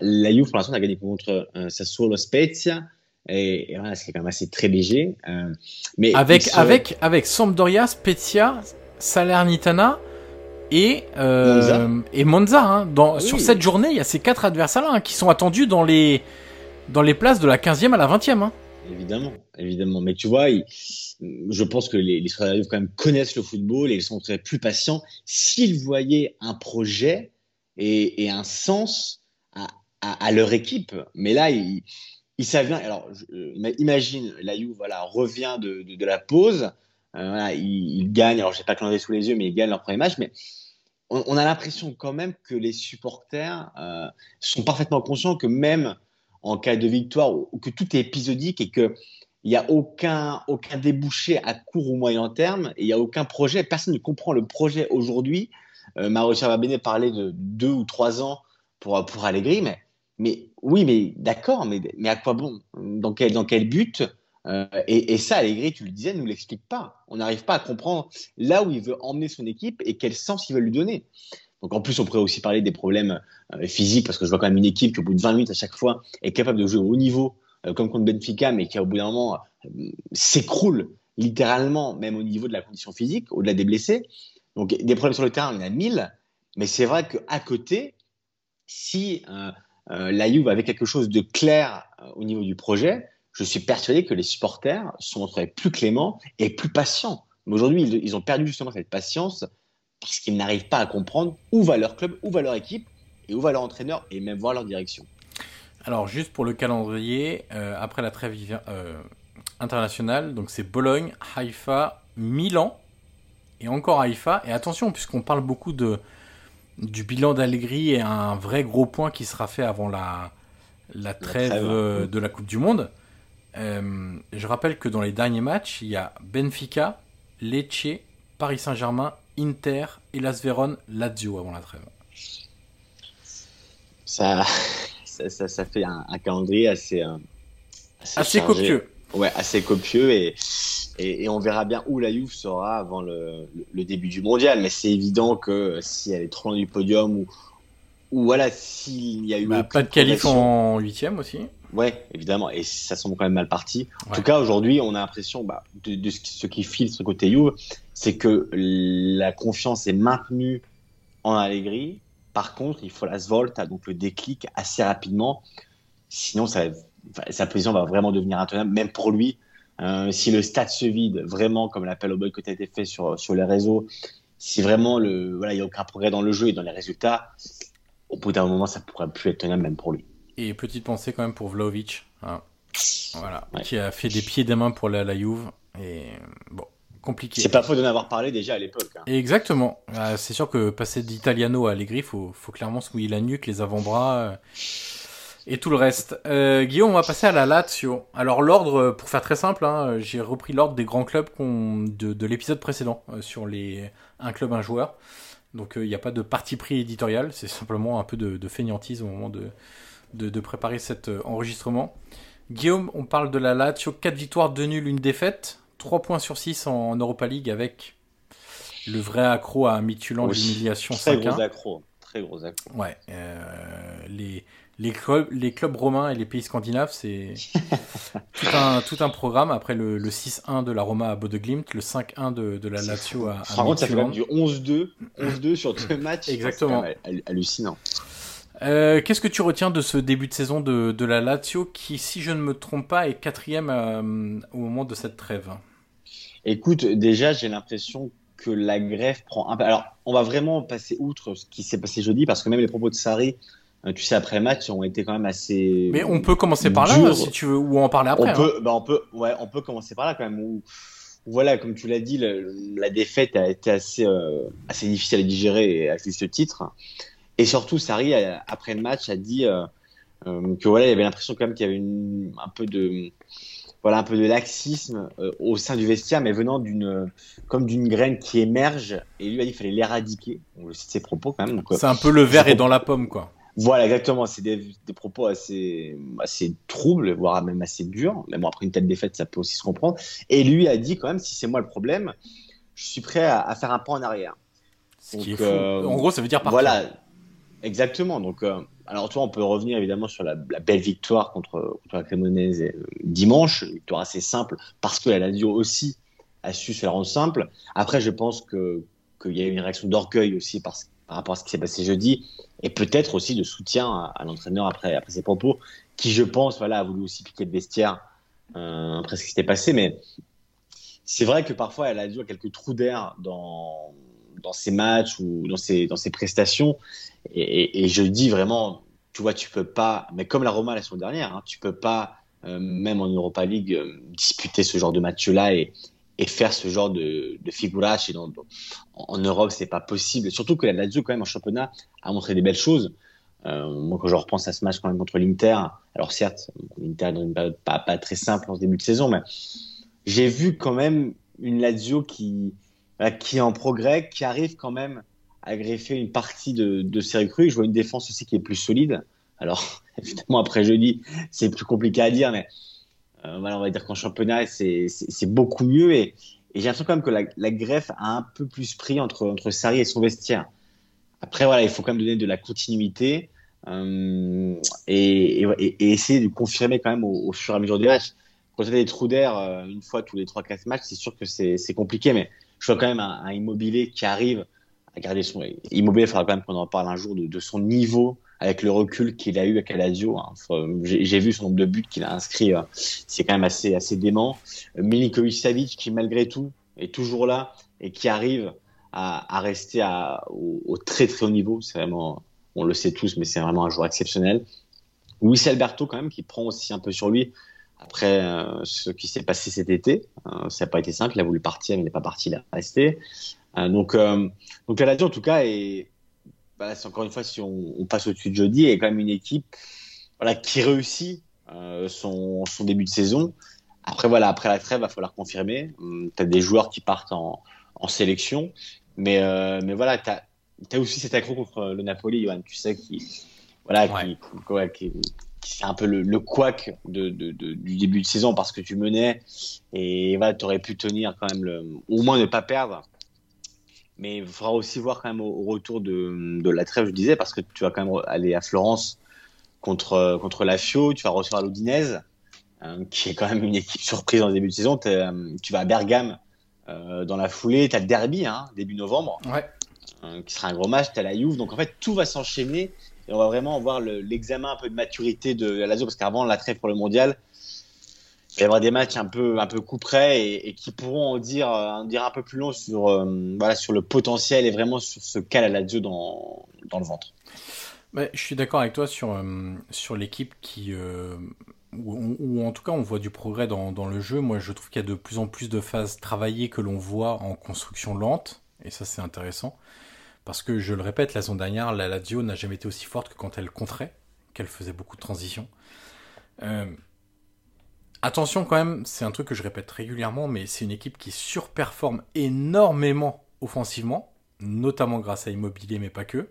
la Juve pour l'instant a gagné contre Sassuolo Spezia, et, et voilà, c'est quand même assez très léger. Euh, mais avec, serait... avec, avec Sampdoria, Spezia, Salernitana, et, euh, Monza. et Monza. Hein. Dans, Oui. Sur cette journée, il y a ces quatre adversaires-là hein, qui sont attendus dans les, dans les places de la 15e à la 20e. Hein. Évidemment, évidemment. Mais tu vois, il- je pense que les, les quand même connaissent le football et ils sont très plus patients s'ils voyaient un projet et, et un sens à, à, à leur équipe. Mais là, ils, ils savent bien. Alors, euh, imagine, la Juve voilà, revient de, de, la pause. Euh, ils gagnent. Alors, je n'ai pas le calendrier sous les yeux, mais ils gagnent leur premier match. Mais on, a l'impression quand même que les supporters euh, sont parfaitement conscients que même en cas de victoire, que tout est épisodique et que il n'y a aucun, aucun débouché à court ou moyen terme, il n'y a aucun projet. Personne ne comprend le projet aujourd'hui. Euh, Bene parlait de deux ou trois ans pour, pour mais, mais oui, mais d'accord, mais, mais à quoi bon? Dans quel, dans quel but? Euh, et, et ça, Allegri, tu le disais, ne nous l'explique pas. On n'arrive pas à comprendre là où il veut emmener son équipe et quel sens il veut lui donner. Donc en plus, on pourrait aussi parler des problèmes euh, physiques, parce que je vois quand même une équipe qui, au bout de 20 minutes à chaque fois, est capable de jouer au haut niveau, euh, comme contre Benfica, mais qui, au bout d'un moment, s'écroule littéralement, même au niveau de la condition physique, au-delà des blessés. Donc des problèmes sur le terrain, il y en a mille, mais c'est vrai qu'à côté, si euh, la Juve avait quelque chose de clair euh, au niveau du projet, je suis persuadé que les supporters sont plus cléments et plus patients. Mais aujourd'hui, ils, ont perdu justement cette patience parce qu'ils n'arrivent pas à comprendre où va leur club, où va leur équipe et où va leur entraîneur et même voir leur direction. Alors, juste pour le calendrier, euh, après la trêve internationale, donc c'est Bologne, Haïfa, Milan et encore Haïfa. Et attention, puisqu'on parle beaucoup de, du bilan d'Allegri et un vrai gros point qui sera fait avant la, la trêve trêve, euh, de la Coupe du Monde. Euh, je rappelle que dans les derniers matchs, il y a Benfica, Lecce, Paris Saint-Germain, Inter, Hellas Vérone, Lazio avant la trêve. Ça, ça, ça, ça fait un, un calendrier assez, euh, Assez chargé. copieux. Ouais, assez copieux et, et, et on verra bien où la Juve sera avant le, le, le début du mondial. Mais c'est évident que si elle est trop loin du podium ou, ou voilà, s'il y a eu Bah, pas de qualif en huitième aussi. Ouais, évidemment, et ça semble quand même mal parti. En Ouais. tout cas, aujourd'hui, on a l'impression bah, de, de ce, qui, le côté Juve, c'est que la confiance est maintenue en Allegri. Par contre, il faut la svolta, donc le déclic assez rapidement. Sinon, ça, sa position va vraiment devenir intenable, même pour lui. Euh, si le stade se vide vraiment, comme l'appel au boycott a été fait sur, sur les réseaux, si vraiment le, voilà, il n'y a aucun progrès dans le jeu et dans les résultats, au bout d'un moment, ça pourrait plus être tenable même pour lui. Et petite pensée quand même pour Vlaovic, hein. voilà, Ouais. qui a fait des pieds et des mains pour la, la Juve. Et bon, compliqué. C'est pas faux d'en avoir parlé déjà à l'époque. hein. Exactement. Euh, c'est sûr que passer d'Italiano à Allegri, faut, faut clairement se mouiller la nuque, les avant-bras. Euh. et tout le reste. Euh, Guillaume, on va passer à la Lazio. Alors l'ordre, pour faire très simple, hein, j'ai repris l'ordre des grands clubs de, de l'épisode précédent sur les un club, un joueur. Donc il n'y a pas de parti pris éditorial, c'est simplement un peu de, de fainéantise au moment de, de, de préparer cet enregistrement. Guillaume, on parle de la Lazio, 4 victoires, 2 nuls, une défaite, 3 points sur 6 en, Europa League avec le vrai accro à Mitulan de l'humiliation 5 Très gros accro, très gros accro. Ouais, euh, les, les, clubs, les clubs romains et les pays scandinaves, c'est tout, un, tout un programme. Après le, le 6-1 de la Roma à Bodeglimt, le 5-1 de, de, la Lazio à, à Par ça fait même du 11-2 11-2 sur deux matchs. Exactement. hallucinant. Euh, qu'est-ce que tu retiens de ce début de saison de, de, la Lazio qui, si je ne me trompe pas, est quatrième euh, au moment de cette trêve? Écoute, déjà, j'ai l'impression que la greffe prend un peu. Alors, on va vraiment passer outre ce qui s'est passé jeudi parce que même les propos de Sarri, tu sais, après le match, ont été quand même assez. Mais on peut commencer par là, si tu veux, ou en parler après. On peut, hein. bah on peut, ouais, on peut commencer par là quand même. Où, voilà, comme tu l'as dit, la défaite a été assez, assez difficile à digérer à juste titre. Et surtout, Sarri, après le match, a dit euh, euh, que voilà, il avait l'impression quand même qu'il y avait une, un peu de voilà un peu de laxisme euh, au sein du vestiaire, mais venant d'une comme d'une graine qui émerge. Et lui a dit qu'il fallait l'éradiquer. C'est ses propos quand même. C'est un peu le verre est dans la pomme, quoi. Voilà, exactement. C'est des, des, propos assez, assez troubles, voire même assez durs. Mais bon, après une telle défaite, ça peut aussi se comprendre. Et lui a dit quand même, si c'est moi le problème, je suis prêt à, à faire un pas en arrière. Ce qui est fou. en gros, ça veut dire partir. Voilà, Exactement. Donc, euh, alors toi, on peut revenir évidemment sur la, belle victoire contre, contre la Cremonese euh, dimanche, une victoire assez simple parce que la Lazio aussi a su se la rendre simple. Après, je pense que qu'il y a eu une réaction d'orgueil aussi par, par rapport à ce qui s'est passé jeudi et peut-être aussi de soutien à, l'entraîneur après après ses propos, qui je pense voilà a voulu aussi piquer le vestiaire euh, après ce qui s'était passé, mais c'est vrai que parfois elle a dû quelques trous d'air dans dans ses matchs ou dans ses, dans ses prestations. Et, et, je dis vraiment, tu vois, tu peux pas, mais comme la Roma la semaine dernière, hein, tu peux pas, euh, même en Europa League, euh, disputer ce genre de match-là et, et faire ce genre de, de figurage. En, en Europe, c'est pas possible. Surtout que la Lazio, quand même, en championnat, a montré des belles choses. Euh, moi, quand je repense à ce match contre l'Inter, alors certes, l'Inter dans une période pas, très simple en ce début de saison, mais j'ai vu quand même une Lazio qui, est en progrès, qui arrive quand même à greffer une partie de, ses recrues. Je vois une défense aussi qui est plus solide. Alors, évidemment, après jeudi, c'est plus compliqué à dire, mais voilà, on va dire qu'en championnat, c'est beaucoup mieux. Et, j'ai l'impression quand même que la, greffe a un peu plus pris entre, entre Sarri et son vestiaire. Après, voilà, il faut quand même donner de la continuité euh, et, essayer de confirmer quand même au, fur et à mesure des matchs. Quand tu as des trous d'air euh, une fois tous les 3-4 matchs, c'est sûr que c'est compliqué, mais je vois quand même un, immobilier qui arrive à garder son immobilier. Il faudra quand même qu'on en parle un jour de, son niveau avec le recul qu'il a eu à Calazio. Hein. J'ai vu son nombre de buts qu'il a inscrit, euh, c'est quand même assez assez dément. Milinkovic Savic qui malgré tout est toujours là et qui arrive à, rester au, très très haut niveau. C'est vraiment, on le sait tous, mais c'est vraiment un joueur exceptionnel. Luis Alberto quand même qui prend aussi un peu sur lui après euh, ce qui s'est passé cet été. Euh, ça n'a pas été simple, il a voulu partir, mais il n'est pas parti, il a resté. Euh, donc, donc la Lazio, en tout cas, est, bah, encore une fois, si on, on passe au-dessus de jeudi, est quand même une équipe voilà, qui réussit son, son, début de saison. Après, voilà, après la trêve, il va falloir confirmer. Hum, tu as des joueurs qui partent en, en sélection, mais, mais voilà, tu as, as, aussi cet accro contre le Napoli, Johan, tu sais, qui, voilà, qui, qui, c'est un peu le, le couac de, de, de, du début de saison parce que tu menais et voilà, tu aurais pu tenir quand même, le, au moins ne pas perdre. Mais il faudra aussi voir quand même au, retour de, de, la trêve, je disais, parce que tu vas quand même aller à Florence contre, contre la Fio, tu vas recevoir l'Odinese, hein, qui est quand même une équipe surprise en début de saison. Euh, tu vas à Bergame euh, dans la foulée, tu as le derby, hein, début novembre, ouais. euh, qui sera un gros match, tu as la Juve. Donc en fait, tout va s'enchaîner et on va vraiment voir l'examen un peu de maturité de la Lazio parce qu'avant la trêve pour le mondial, va y avoir des matchs un peu un peu coup près et, qui pourront en dire en dire un peu plus long sur euh, voilà sur le potentiel et vraiment sur ce qu'a la Lazio dans dans le ventre. Je suis d'accord avec toi sur euh, sur l'équipe qui euh, ou en tout cas on voit du progrès dans, dans le jeu. Moi je trouve qu'il y a de plus en plus de phases travaillées que l'on voit en construction lente et ça c'est intéressant. Parce que je le répète, la saison dernière, la Lazio n'a jamais été aussi forte que quand elle contrait, qu'elle faisait beaucoup de transitions. Euh, attention quand même, c'est un truc que je répète régulièrement, mais c'est une équipe qui surperforme énormément offensivement, notamment grâce à Immobilier, mais pas que.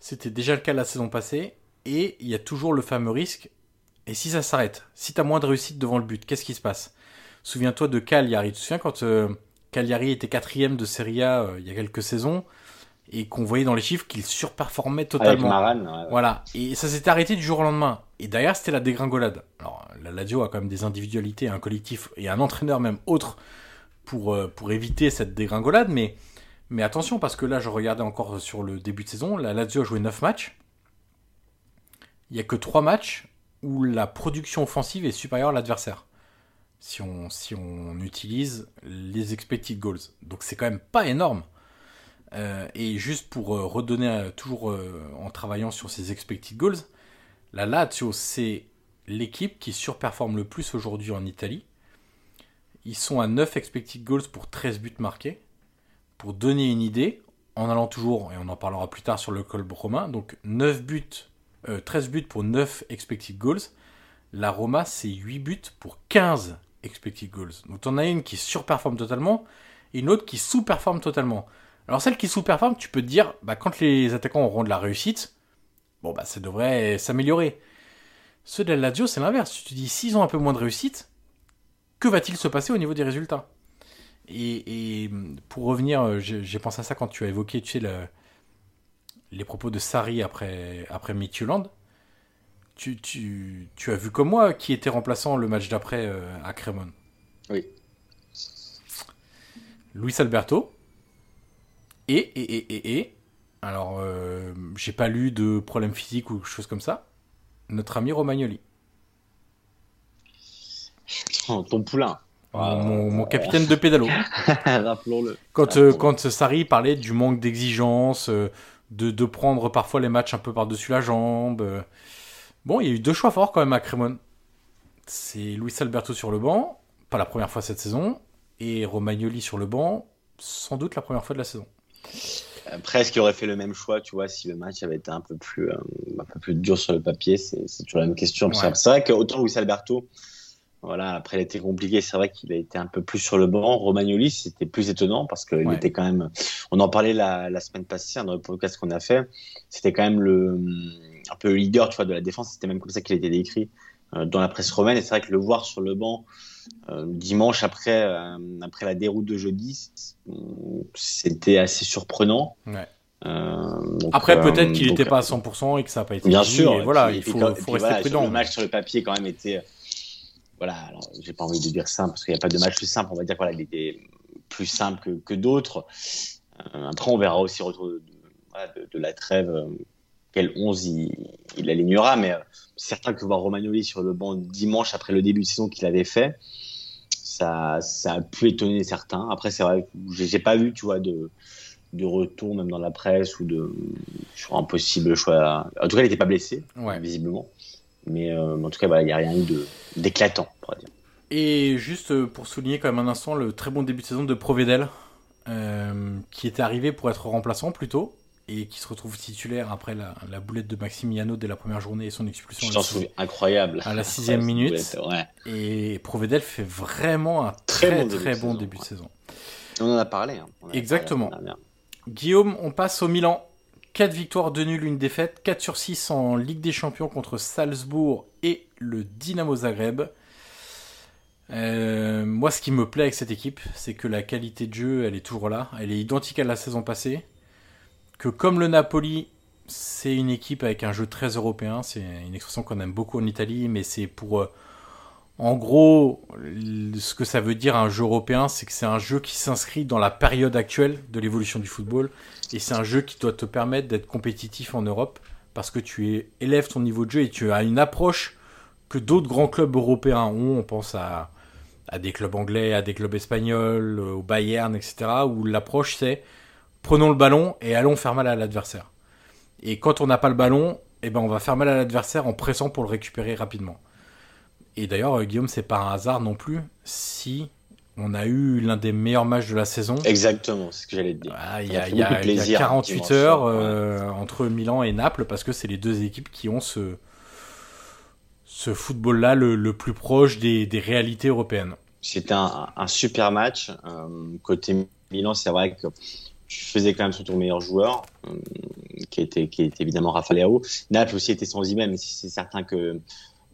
C'était déjà le cas la saison passée, et il y a toujours le fameux risque. Et si ça s'arrête Si tu as moins de réussite devant le but, qu'est-ce qui se passe? Souviens-toi de Cagliari. Tu te souviens quand euh, Cagliari était quatrième de Serie A euh, il y a quelques saisons et qu'on voyait dans les chiffres qu'il surperformait totalement. Voilà. Et ça s'était arrêté du jour au lendemain. Et derrière, c'était la dégringolade. Alors, la Lazio a quand même des individualités, un collectif et un entraîneur même autre pour, euh, pour éviter cette dégringolade. Mais, mais attention, parce que là, je regardais encore sur le début de saison. La Lazio a joué 9 matchs. Il n'y a que 3 matchs où la production offensive est supérieure à l'adversaire. Si on, si on utilise les expected goals. Donc c'est quand même pas énorme. Euh, et juste pour euh, redonner toujours en travaillant sur ces expected goals, la Lazio c'est l'équipe qui surperforme le plus aujourd'hui en Italie. Ils sont à 9 expected goals pour 13 buts marqués. Pour donner une idée, en allant toujours, et on en parlera plus tard sur le club romain, donc 9 buts, 13 buts pour 9 expected goals. La Roma, c'est 8 buts pour 15 expected goals. Donc on a une qui surperforme totalement et une autre qui sous-performe totalement. Alors celle qui sous-performe, tu peux te dire, bah, quand les attaquants auront de la réussite, bon bah ça devrait s'améliorer. Ceux de la Lazio, c'est l'inverse. Tu te dis, s'ils ont un peu moins de réussite, que va-t-il se passer au niveau des résultats? Et, pour revenir, euh, j'ai pensé à ça quand tu as évoqué, tu sais, les propos de Sari après, après Midtjylland. Tu, tu, tu, as vu comme moi qui était remplaçant le match d'après euh, à Cremon. Oui. Luis Alberto, et, et, et, et, et alors, euh, j'ai pas lu de problème physique ou chose comme ça. Notre ami Romagnoli. ton poulain. Mon, capitaine de pédalo. Rappelons-le. Quand, euh, quand Sarri parlait du manque d'exigence, euh, de, de, prendre parfois les matchs un peu par-dessus la jambe. Bon, il y a eu deux choix forts quand même à Crémone. C'est Luis Alberto sur le banc, pas la première fois cette saison, et Romagnoli sur le banc, sans doute la première fois de la saison. Presque, il aurait fait le même choix, tu vois, si le match avait été un peu plus, euh, un peu plus dur sur le papier. C'est toujours la même question. C'est vrai qu'autant Luis Alberto, voilà, après, il a été compliqué. C'est vrai qu'il a été un peu plus sur le banc. Romagnoli, c'était plus étonnant parce qu'il était quand même. On en parlait la, la semaine passée hein, dans le podcast qu'on a fait. C'était quand même le un peu le leader, tu vois, de la défense. C'était même comme ça qu'il été décrit dans la presse romaine. Et c'est vrai que le voir sur le banc euh, dimanche après, euh, après la déroute de jeudi, c'était assez surprenant. après, peut-être qu'il n'était pas à 100% et que ça n'a pas été. Bien sûr. voilà, il faut, rester prudent. Le match sur le papier, quand même, était. Voilà, j'ai pas envie de dire simple parce qu'il n'y a pas de match plus simple. On va dire qu'il voilà, était plus simple que, que d'autres. après, on verra aussi retour de, de, la trêve quel 11 il, alignera, mais certain que voir Romagnoli sur le banc dimanche après le début de saison qu'il avait fait, ça, ça a pu étonner certains. Après, c'est vrai que j'ai pas vu, tu vois, de, de retour, même dans la presse, ou de, sur un possible choix. En tout cas, il n'était pas blessé, visiblement. Mais euh, en tout cas, il n'y a rien eu d'éclatant, on dire. Et juste euh, pour souligner quand même un instant le très bon début de saison de Provedel, euh, qui était arrivé pour être remplaçant plutôt, et qui se retrouve titulaire après la, la, boulette de Maximiano dès la première journée et son expulsion. incroyable. À la sixième minute. Et Provedel fait vraiment un très très bon, début, de, saison. On en a parlé. Hein. Exactement. Guillaume, on passe au Milan. 4 victoires, 2 nuls, une défaite. 4 sur 6 en Ligue des Champions contre Salzbourg et le Dynamo Zagreb. Euh, moi, ce qui me plaît avec cette équipe, c'est que la qualité de jeu, elle est toujours là. Elle est identique à la saison passée que comme le Napoli, c'est une équipe avec un jeu très européen. C'est une expression qu'on aime beaucoup en Italie, mais c'est pour. Euh, en gros, ce que ça veut dire un jeu européen, c'est que c'est un jeu qui s'inscrit dans la période actuelle de l'évolution du football. Et c'est un jeu qui doit te permettre d'être compétitif en Europe parce que tu élèves ton niveau de jeu et tu as une approche que d'autres grands clubs européens ont. On pense à, à des clubs anglais, à des clubs espagnols, au Bayern, etc. Où l'approche c'est prenons le ballon et allons faire mal à l'adversaire. Et quand on n'a pas le ballon, eh ben on va faire mal à l'adversaire en pressant pour le récupérer rapidement. Et d'ailleurs, euh, Guillaume, c'est pas un hasard non plus si on a eu l'un des meilleurs matchs de la saison. Exactement, c'est ce que j'allais te dire. Ah, il y, a, y, a, y, a 48 heures euh, entre Milan et Naples parce que c'est les deux équipes qui ont ce, ce football-là le, le, plus proche des, des réalités européennes. C'était un, un, super match. Euh, côté Milan, c'est vrai que tu faisais quand même sur ton meilleur joueur, euh, qui, était, qui évidemment Rafael Leao. Naples aussi était sans Imen, mais c'est certain que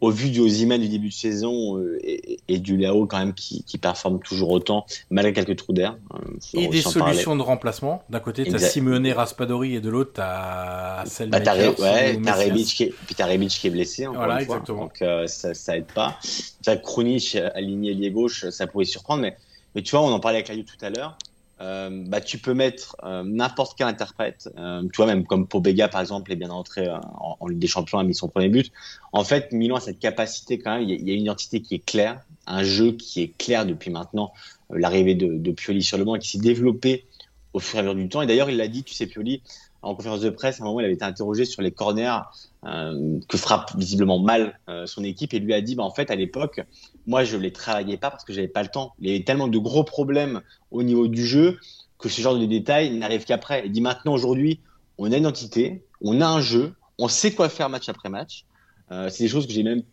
au vu du Ozyman du début de saison euh, et, et, du Léo quand même qui, qui, performe toujours autant malgré quelques trous d'air. Euh, et des solutions de remplacement. D'un côté, tu as Simeone Raspadori et de l'autre, tu as Bah, t'as ouais, Rebic qui, est, puis Rebic qui est blessé. Voilà, exactement. Donc euh, ça, ça aide pas. Tu as Krunic aligné lié gauche, ça pourrait surprendre. Mais, mais tu vois, on en parlait avec Laïu tout à l'heure. Euh, bah, tu peux mettre euh, n'importe quel interprète, euh, tu vois, même comme Pobega par exemple est bien entré en, en, Ligue des Champions, a mis son premier but. En fait, Milan a cette capacité quand même, il y, a, une identité qui est claire, un jeu qui est clair depuis maintenant l'arrivée de, de, Pioli sur le banc et qui s'est développé au fur et à mesure du temps. Et d'ailleurs, il l'a dit, tu sais, Pioli, en conférence de presse, à un moment, il avait été interrogé sur les corners euh, que frappe visiblement mal euh, son équipe et lui a dit, bah, en fait, à l'époque, moi, je les travaillais pas parce que j'avais pas le temps. Il y avait tellement de gros problèmes au niveau du jeu que ce genre de détails n'arrive qu'après. Il dit maintenant, aujourd'hui, on a une entité, on a un jeu, on sait quoi faire match après match. Euh, c'est des choses que j'ai même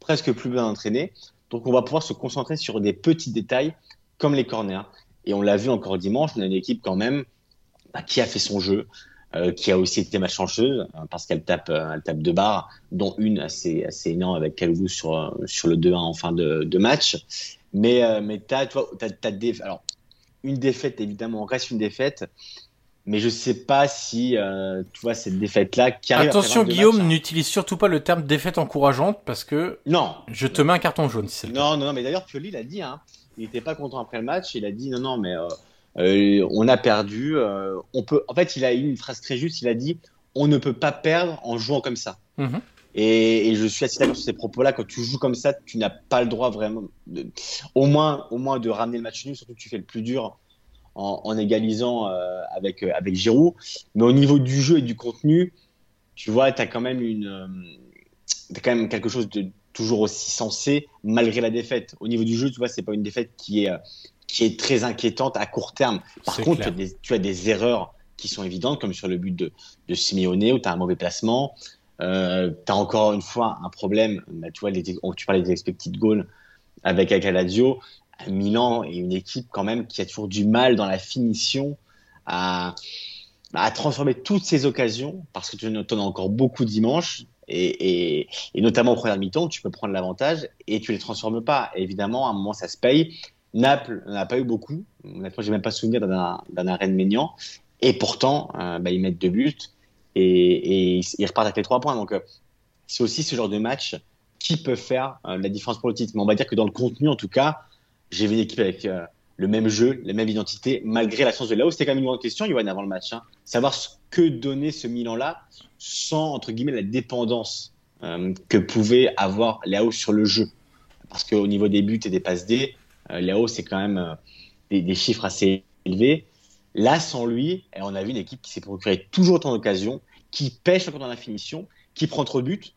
presque plus bien entraîné. Donc, on va pouvoir se concentrer sur des petits détails comme les corners. Et on l'a vu encore dimanche, on a une équipe quand même bah, qui a fait son jeu, euh, qui a aussi été malchanceuse euh, parce qu'elle tape, euh, elle tape deux barres, dont une assez, assez énorme avec Kalou sur, sur le 2-1 en fin de, de match. Mais, des, alors, une défaite, évidemment, reste une défaite. Mais je sais pas si, euh, tu vois, cette défaite-là Attention, Guillaume, hein. n'utilise surtout pas le terme défaite encourageante parce que. Non. Je te mets un carton jaune si Non, non, non, mais d'ailleurs, Pioli l'a dit, hein. Il était pas content après le match. Il a dit, non, non, mais, euh, on a perdu. Euh, on peut. En fait, il a eu une phrase très juste. Il a dit on ne peut pas perdre en jouant comme ça. Mmh. Et, et, je suis assez d'accord sur ces propos-là. Quand tu joues comme ça, tu n'as pas le droit vraiment, de, au moins, au moins de ramener le match nul. Surtout que tu fais le plus dur en, en égalisant euh, avec avec Giroud. Mais au niveau du jeu et du contenu, tu vois, tu as quand même une, as quand même quelque chose de toujours aussi sensé malgré la défaite. Au niveau du jeu, tu vois, c'est pas une défaite qui est qui est très inquiétante à court terme. Par contre, tu as, des, tu as, des, erreurs qui sont évidentes, comme sur le but de, de Simeone, où tu as un mauvais placement. Euh, tu as encore une fois un problème. Bah, tu vois, les, tu parlais des expected goals avec Acaladio. Milan est une équipe quand même qui a toujours du mal dans la finition à, à transformer toutes ces occasions, parce que tu en as encore beaucoup dimanche. Et, et, et, notamment au premier mi-temps, tu peux prendre l'avantage et tu les transformes pas. Et évidemment, à un moment, ça se paye. Naples n'a pas eu beaucoup. Honnêtement, j'ai même pas souvenir d'un de Maignan. Et pourtant, euh, bah, ils mettent deux buts et, ils repartent avec les trois points. Donc, euh, c'est aussi ce genre de match qui peut faire euh, la différence pour le titre. Mais on va dire que dans le contenu, en tout cas, j'ai vu une équipe avec euh, le même jeu, la même identité, malgré l'absence de Lao. C'était quand même une grande question, Yoann, avant le match. Hein. Savoir ce que donnait ce Milan-là sans, entre guillemets, la dépendance que pouvait avoir Lao sur le jeu. Parce qu'au niveau des buts et des passes D, Léo, c'est quand même euh, des, chiffres assez élevés. Là, sans lui, on a vu une équipe qui s'est procuré toujours autant d'occasions, qui pêche encore dans la finition, qui prend trop de buts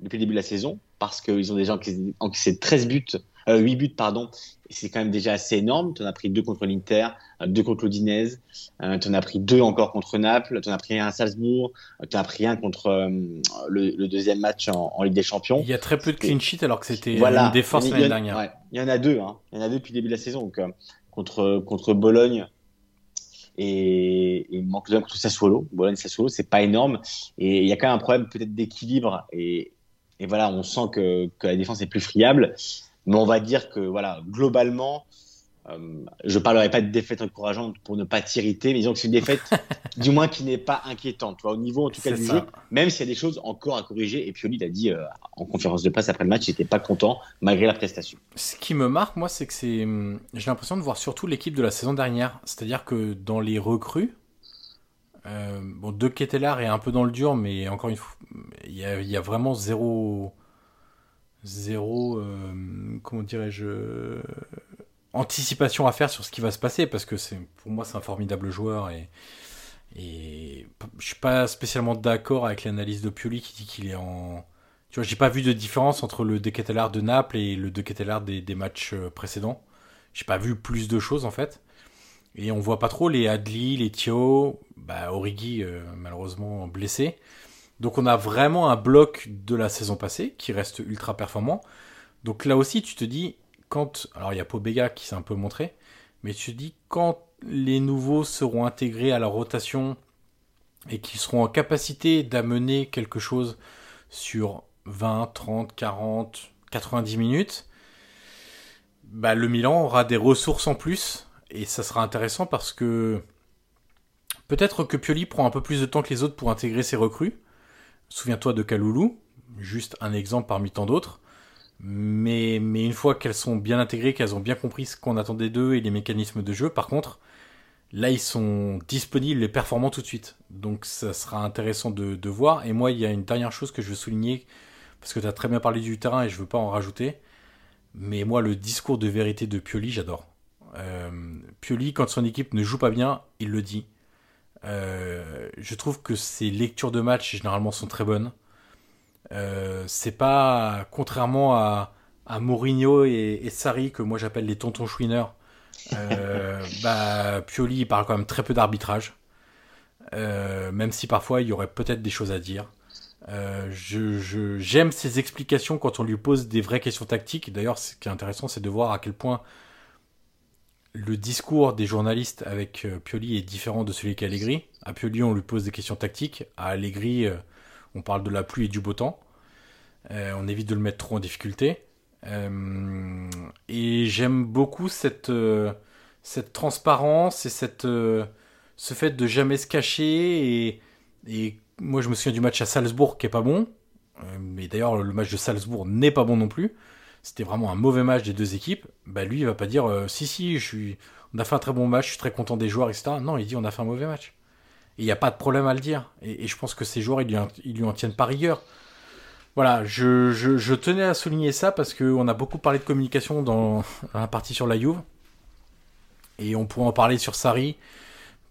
depuis le début de la saison, parce qu'ils ont déjà encaissé 13 buts, euh, 8 buts, pardon, c'est quand même déjà assez énorme. Tu en as pris deux contre l'Inter, deux contre l'Odinese, euh, tu en as pris deux encore contre Naples, tu en as pris un à Salzbourg, tu en as pris un contre euh, le, le, deuxième match en, en, Ligue des Champions. Il y a très peu de clean sheet alors que c'était voilà. une défense l'année dernière. Ouais. Il y en a deux, hein. il y en a deux depuis le début de la saison, donc, euh, contre, contre Bologne et, et manque de contre Sassuolo. Bologne Sassuolo, c'est pas énorme et il y a quand même un problème peut-être d'équilibre et, et voilà, on sent que, que la défense est plus friable. Mais on va dire que voilà, globalement, euh, je parlerai pas de défaite encourageante pour ne pas t'irriter, mais disons que c'est une défaite, du moins qui n'est pas inquiétante. Tu vois, au niveau en tout cas du ça. jeu, même s'il y a des choses encore à corriger. Et Pioli l'a dit euh, en conférence de presse après le match, il n'était pas content malgré la prestation. Ce qui me marque, moi, c'est que c'est, j'ai l'impression de voir surtout l'équipe de la saison dernière. C'est-à-dire que dans les recrues, euh, bon, De Ketelar est un peu dans le dur, mais encore une fois, il y a vraiment zéro zéro, euh, comment dirais-je, euh, anticipation à faire sur ce qui va se passer parce que c'est pour moi c'est un formidable joueur et et je suis pas spécialement d'accord avec l'analyse de Pioli qui dit qu'il est en tu vois j'ai pas vu de différence entre le Deketelar de Naples et le Deketelar des, des matchs euh, précédents j'ai pas vu plus de choses en fait. Et on voit pas trop les Adli, les Thio, bah, Origi malheureusement blessé. Donc on a vraiment un bloc de la saison passée qui reste ultra performant. Donc là aussi tu te dis quand alors il y a Pobega qui s'est un peu montré, mais tu te dis quand les nouveaux seront intégrés à la rotation et qu'ils seront en capacité d'amener quelque chose sur 20, 30, 40, 90 minutes, bah, le Milan aura des ressources en plus et ça sera intéressant parce que peut-être que Pioli prend un peu plus de temps que les autres pour intégrer ses recrues. Souviens-toi de Kaloulou, juste un exemple parmi tant d'autres. Mais, une fois qu'elles sont bien intégrées, qu'elles ont bien compris ce qu'on attendait d'eux et les mécanismes de jeu, par contre, là ils sont disponibles et performants tout de suite. Donc ça sera intéressant de, voir. Et moi, il y a une dernière chose que je veux souligner, parce que tu as très bien parlé du terrain et je veux pas en rajouter. Mais moi, le discours de vérité de Pioli, j'adore. Euh, Pioli, quand son équipe ne joue pas bien, il le dit. Euh, je trouve que ses lectures de match généralement sont très bonnes. Euh, c'est pas contrairement à, à Mourinho et, et Sarri que moi j'appelle les tontons chouineurs. Euh, bah, Pioli il parle quand même très peu d'arbitrage, euh, même si parfois il y aurait peut-être des choses à dire. Je, j'aime ses explications quand on lui pose des vraies questions tactiques. D'ailleurs, ce qui est intéressant, c'est de voir à quel point le discours des journalistes avec euh, Pioli est différent de celui qu'Allegri. À Pioli, on lui pose des questions tactiques. À Allegri, euh, on parle de la pluie et du beau temps. Euh, on évite de le mettre trop en difficulté. Et j'aime beaucoup cette, transparence et ce fait de jamais se cacher. Et, et moi, je me souviens du match à Salzbourg qui est pas bon. Mais d'ailleurs, le match de Salzbourg n'est pas bon non plus. C'était vraiment un mauvais match des deux équipes. Bah, lui, il va pas dire euh, si, si, je suis, on a fait un très bon match, je suis très content des joueurs, etc. Non, il dit on a fait un mauvais match. Il n'y a pas de problème à le dire. Et, je pense que ces joueurs, ils lui, en- tiennent par rigueur. Voilà, je, tenais à souligner ça parce qu'on a beaucoup parlé de communication dans, la partie sur la Juve. Et on pourrait en parler sur Sarri,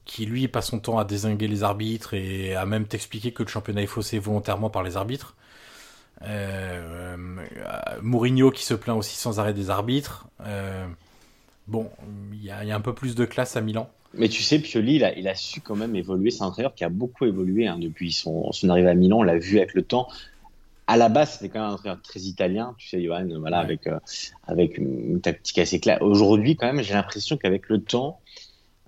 qui lui passe son temps à désinguer les arbitres et à même t'expliquer que le championnat est faussé volontairement par les arbitres. Euh, euh, Mourinho qui se plaint aussi sans arrêt des arbitres. Euh, bon, il y, a- il y a un peu plus de classe à Milan. Mais tu sais, Pioli, il a, il a su quand même évoluer. C'est un entraîneur qui a beaucoup évolué hein, depuis son, son arrivée à Milan. On l'a vu avec le temps. À la base, c'était quand même un entraîneur très italien, tu sais, Johan, voilà, Ouais. avec, euh, avec une tactique assez claire. Aujourd'hui, quand même, j'ai l'impression qu'avec le temps,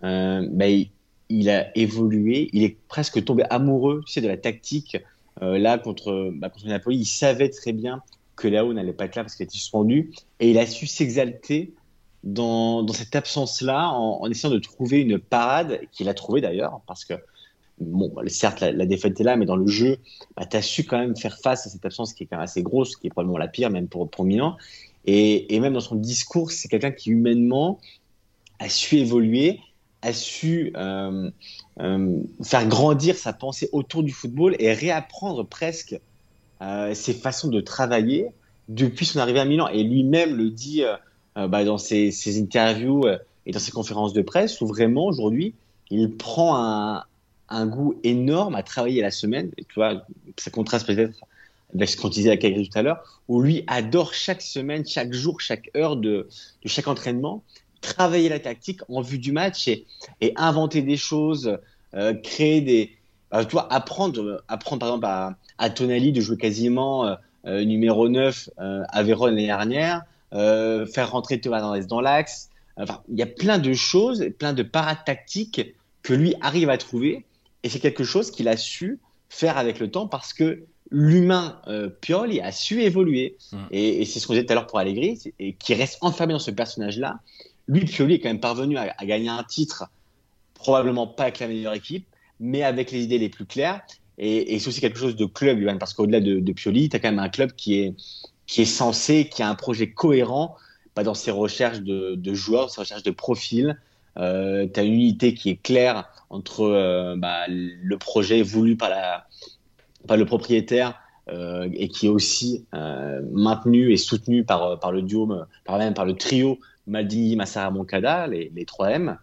euh, bah, il, il a évolué. Il est presque tombé amoureux, tu sais, de la tactique. Euh, là, contre, bah, contre Napoli, il savait très bien que Léo n'allait pas être là parce qu'il était suspendu. Et il a su s'exalter dans, cette absence-là, en, essayant de trouver une parade, qu'il a trouvé d'ailleurs, parce que, bon, certes, la, la défaite est là, mais dans le jeu, bah, tu as su quand même faire face à cette absence qui est quand même assez grosse, qui est probablement la pire, même pour, pour Milan. Et, et même dans son discours, c'est quelqu'un qui, humainement, a su évoluer, a su euh, euh, faire grandir sa pensée autour du football et réapprendre presque euh, ses façons de travailler depuis son arrivée à Milan. Et lui-même le dit bah, dans ses, interviews et dans ses conférences de presse, où vraiment aujourd'hui, il prend un, goût énorme à travailler la semaine. Et tu vois, ça contraste peut-être avec ce qu'on disait à Cagliari tout à l'heure, où lui adore chaque semaine, chaque jour, chaque heure de chaque entraînement, travailler la tactique en vue du match et, et inventer des choses, euh, créer des, euh, tu vois, apprendre, apprendre par exemple à, à Tonali de jouer quasiment euh, euh, numéro 9 euh, à Vérone l'année dernière, euh, faire rentrer Thomas Hernandez dans l'axe. Enfin, il y a plein de choses, plein de parades tactiques que lui arrive à trouver et c'est quelque chose qu'il a su faire avec le temps parce que l'humain euh, Pioli a su évoluer Mm. et, et c'est ce qu'on disait tout à l'heure pour Allegri et qui reste enfermé dans ce personnage-là. Lui, Pioli est quand même parvenu à, gagner un titre, probablement pas avec la meilleure équipe, mais avec les idées les plus claires. Et, c'est aussi quelque chose de club, parce qu'au-delà de, de Pioli, tu as quand même un club qui est, qui est censé, qui a un projet cohérent bah, dans ses recherches de, joueurs, ses recherches de profils. Euh, tu as une unité qui est claire entre euh, bah, le projet voulu par, le propriétaire euh, et qui est aussi euh, maintenu et soutenu par, par le duo, par même par le trio Maldini, Massara, Moncada, les, les 3M,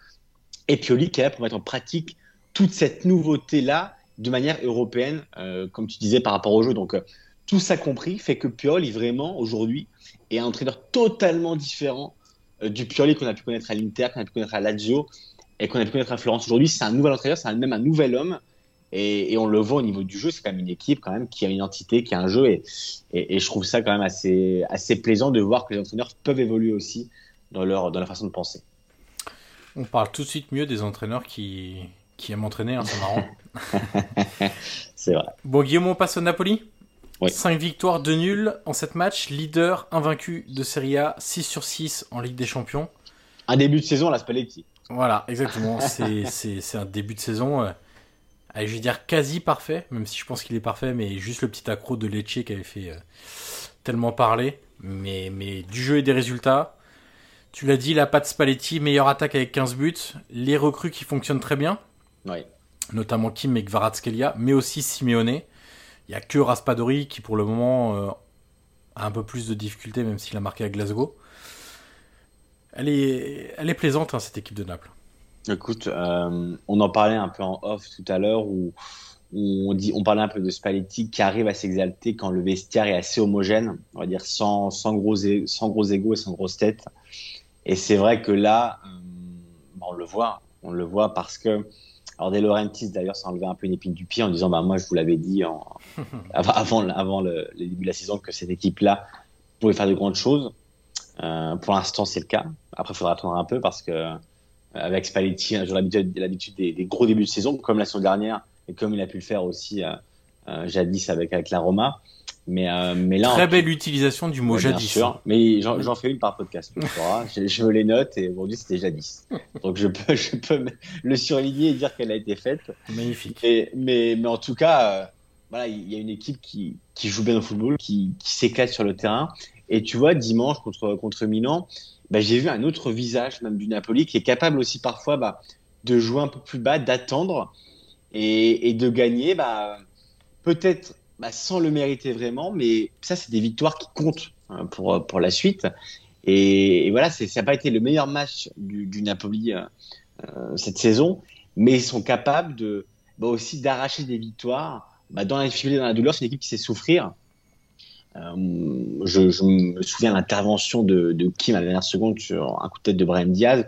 et Pioli qui est là pour mettre en pratique toute cette nouveauté-là de manière européenne, euh, comme tu disais par rapport au jeu. Donc euh, tout ça compris fait que Pioli vraiment aujourd'hui est un entraîneur totalement différent du Pioli qu'on a pu connaître à l'Inter, qu'on a pu connaître à Lazio et qu'on a pu connaître à Florence. Aujourd'hui, c'est un nouvel entraîneur, c'est même un nouvel homme. Et, on le voit au niveau du jeu, c'est quand même une équipe quand même qui a une identité, qui a un jeu. Et, je trouve ça quand même assez plaisant de voir que les entraîneurs peuvent évoluer aussi dans leur, dans leur façon de penser. On parle tout de suite mieux des entraîneurs qui, qui aiment entraîner, hein, c'est marrant. c'est vrai. Bon, Guillaume, on passe au Napoli oui. 5 victoires, 2 nuls en 7 matchs, leader invaincu de Serie A, 6 sur 6 en Ligue des Champions. Un début de saison à la Spalletti. Voilà, exactement. c'est un début de saison, euh, je vais dire quasi parfait, même si je pense qu'il est parfait, mais juste le petit accro de Lecce qui avait fait euh, tellement parler. Mais, mais du jeu et des résultats. Tu l'as dit, la patte Spalletti, meilleure attaque avec 15 buts. Les recrues qui fonctionnent très bien. Oui. Notamment Kim et Kvaratskhelia, mais aussi Simeone. Il n'y a que Raspadori qui, pour le moment, euh, a un peu plus de difficultés, même s'il a marqué à Glasgow. Elle est, elle est plaisante, hein, cette équipe de Naples. Écoute, euh, on en parlait un peu en off tout à l'heure, où, on, dit, on parlait un peu de Spalletti qui arrive à s'exalter quand le vestiaire est assez homogène, on va dire sans, sans, gros, sans gros égaux et sans grosse tête. Et c'est vrai que là, euh, on le voit, on le voit parce que alors De Laurentiis d'ailleurs s'est enlevé un peu une épine du pied en disant bah moi je vous l'avais dit avant avant le, début de la saison que cette équipe là pouvait faire de grandes choses. Euh, pour l'instant c'est le cas. Après il faudra attendre un peu parce que euh, avec Spalletti j'ai l'habitude des, des, gros débuts de saison comme la saison dernière et comme il a pu le faire aussi jadis avec avec la Roma. Mais, euh, mais là, Très belle utilisation du mot jadis. Sûr, mais j'en fais une par podcast. je, je les note et aujourd'hui c'était jadis. Donc je peux, je peux le surligner et dire qu'elle a été faite. Magnifique. mais, mais en tout cas, euh, voilà, il y a une équipe qui, qui joue bien au football, qui, qui s'éclate sur le terrain. Et tu vois, dimanche contre, contre Milan, bah, j'ai vu un autre visage même du Napoli qui est capable aussi parfois bah, de jouer un peu plus bas, d'attendre et, et de gagner. Bah, peut-être bah, sans le mériter vraiment, mais ça, c'est des victoires qui comptent hein, pour, pour la suite. Et, voilà, ça n'a pas été le meilleur match du, Napoli euh, euh, cette saison, mais ils sont capables de, bah, aussi d'arracher des victoires bah, dans la difficulté, dans la douleur. C'est une équipe qui sait souffrir. Euh, je, me souviens de l'intervention de, de, Kim à la dernière seconde sur un coup de tête de Brahim Diaz,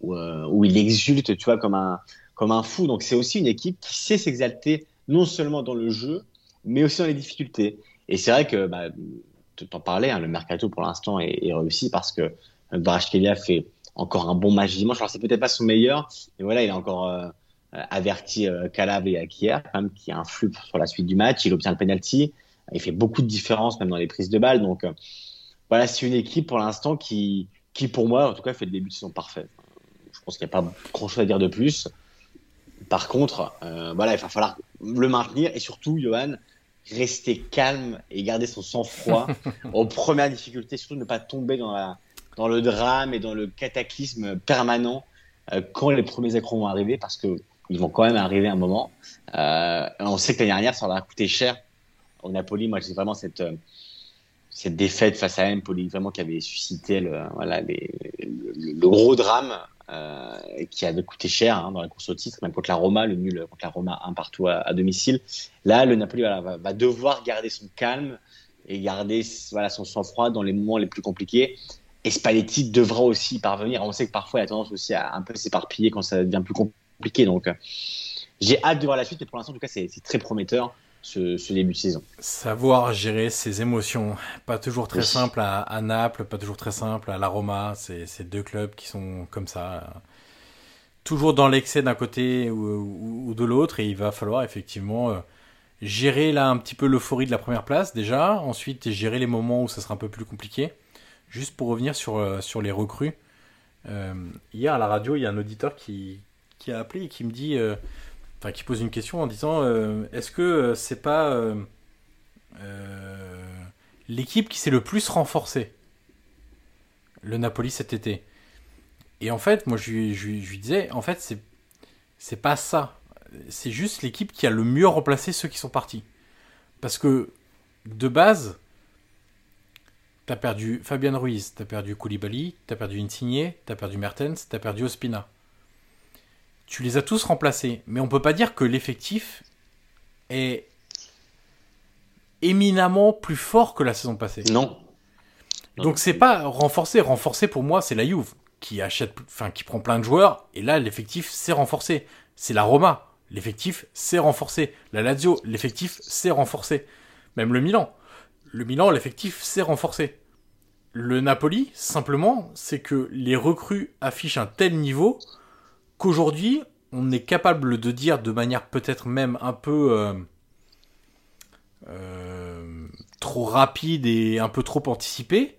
où, où il exulte, tu vois, comme un, comme un fou. Donc c'est aussi une équipe qui sait s'exalter non seulement dans le jeu, mais aussi dans les difficultés. Et c'est vrai que, bah, t'en parlais, hein, le mercato pour l'instant est, réussi parce que Kelia fait encore un bon match dimanche. Alors c'est peut-être pas son meilleur, mais voilà, il a encore euh, averti euh, Calav et Akier, quand qui influe sur la suite du match. Il obtient le penalty. Il fait beaucoup de différence même dans les prises de balles. Donc euh, voilà, c'est une équipe pour l'instant qui, qui pour moi, en tout cas, fait le début de saison parfait. Je pense qu'il n'y a pas grand-chose à dire de plus. Par contre, euh, voilà, il va falloir le maintenir et surtout, Johan, rester calme et garder son sang-froid aux premières difficultés, surtout ne pas tomber dans, la, dans le drame et dans le cataclysme permanent euh, quand les premiers écrans vont arriver, parce que ils vont quand même arriver un moment. Euh, on sait que l'année dernière, ça leur a coûté cher au Napoli. Moi, c'est vraiment cette, euh, cette défaite face à Empoli, vraiment qui avait suscité le, voilà, les, le, le, gros drame euh, qui avait coûté cher hein, dans la course au titre, même contre la Roma, le nul contre la Roma un partout à, domicile. Là, le Napoli va, devoir garder son calme et garder son sang-froid dans les moments les plus compliqués. Et Spalletti devra aussi y parvenir. On sait que parfois il a tendance aussi à un peu s'éparpiller quand ça devient plus compliqué. Donc, euh, j'ai hâte de voir la suite. Et pour l'instant, en tout cas, c'est très prometteur ce, début de saison. Savoir gérer ses émotions. Pas toujours très simple à, Naples, pas toujours très simple à la Roma. C'est deux clubs qui sont comme ça. Toujours dans l'excès d'un côté ou, de l'autre. Et il va falloir effectivement euh, gérer là un petit peu l'euphorie de la première place déjà. Ensuite, gérer les moments où ça sera un peu plus compliqué. Juste pour revenir sur, euh, sur les recrues. Euh, hier à la radio, il y a un auditeur qui, qui a appelé et qui me dit enfin, qui pose une question en disant euh, est-ce que euh, c'est pas euh, l'équipe qui s'est le plus renforcée? Le Napoli cet été. Et en fait, moi je, lui disais en fait c'est c'est pas ça, c'est juste l'équipe qui a le mieux remplacé ceux qui sont partis. Parce que de base, t'as perdu Fabian Ruiz, t'as perdu Koulibaly, t'as perdu Insigne, t'as perdu Mertens, t'as perdu Ospina tu les as tous remplacés. Mais on peut pas dire que l'effectif est éminemment plus fort que la saison passée. Non. Donc c'est pas renforcé. Renforcé pour moi, c'est la Juve qui achète, enfin qui prend plein de joueurs. Et là, l'effectif s'est renforcé. C'est la Roma. L'effectif s'est renforcé. La Lazio, l'effectif s'est renforcé. Même le Milan. Le Milan, l'effectif s'est renforcé. Le Napoli, simplement, c'est que les recrues affichent un tel niveau qu'aujourd'hui, on est capable de dire de manière peut-être même un peu euh, euh, trop rapide et un peu trop anticipée.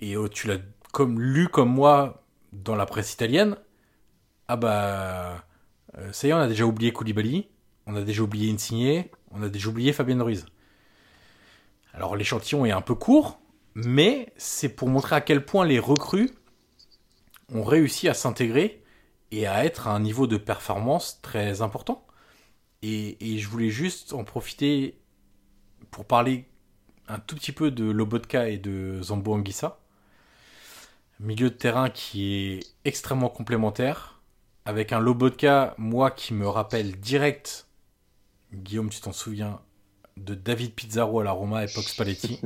Et oh, tu l'as comme lu comme moi dans la presse italienne. Ah bah euh, ça y est, on a déjà oublié Koulibaly, on a déjà oublié Insigne, on a déjà oublié Fabien Ruiz. Alors l'échantillon est un peu court, mais c'est pour montrer à quel point les recrues ont réussi à s'intégrer et à être à un niveau de performance très important. Et, je voulais juste en profiter pour parler un tout petit peu de Lobotka et de Zambo Anguissa. Milieu de terrain qui est extrêmement complémentaire, avec un Lobotka, moi, qui me rappelle direct, Guillaume, tu t'en souviens, de David Pizarro à la Roma, époque Spalletti.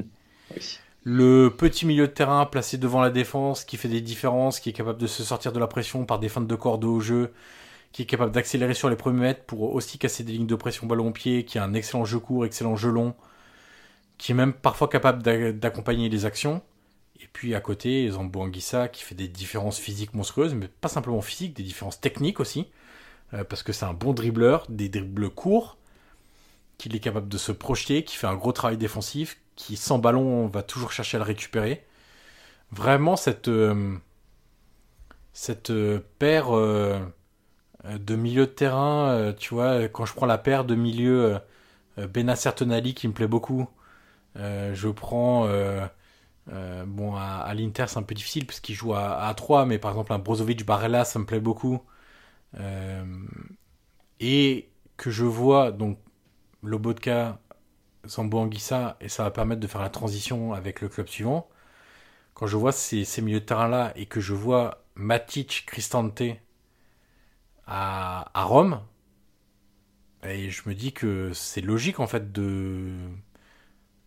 Le petit milieu de terrain placé devant la défense, qui fait des différences, qui est capable de se sortir de la pression par des feintes de cordeau au jeu, qui est capable d'accélérer sur les premiers mètres pour aussi casser des lignes de pression ballon pied, qui a un excellent jeu court, excellent jeu long, qui est même parfois capable d'accompagner les actions. Et puis à côté, Zambo Anguissa qui fait des différences physiques monstrueuses, mais pas simplement physiques, des différences techniques aussi, euh, parce que c'est un bon dribbleur, des dribbles courts, qu'il est capable de se projeter, qui fait un gros travail défensif, qui sans ballon va toujours chercher à le récupérer. Vraiment cette euh, euh, paire euh, de milieu de terrain, tu vois, quand je prends la paire de milieu Benacer Tonali qui me plaît beaucoup, je prends à, l'Inter c'est un peu difficile parce qu'il joue à, à 3 mais par exemple un Brozovic Barella ça me plaît beaucoup et que je vois donc Lobotka Sambo Anguissa et ça va permettre de faire la transition avec le club suivant. Quand je vois ces, milieux de terrain-là et que je vois Matic, Cristante à, à Rome, et je me dis que c'est logique en fait de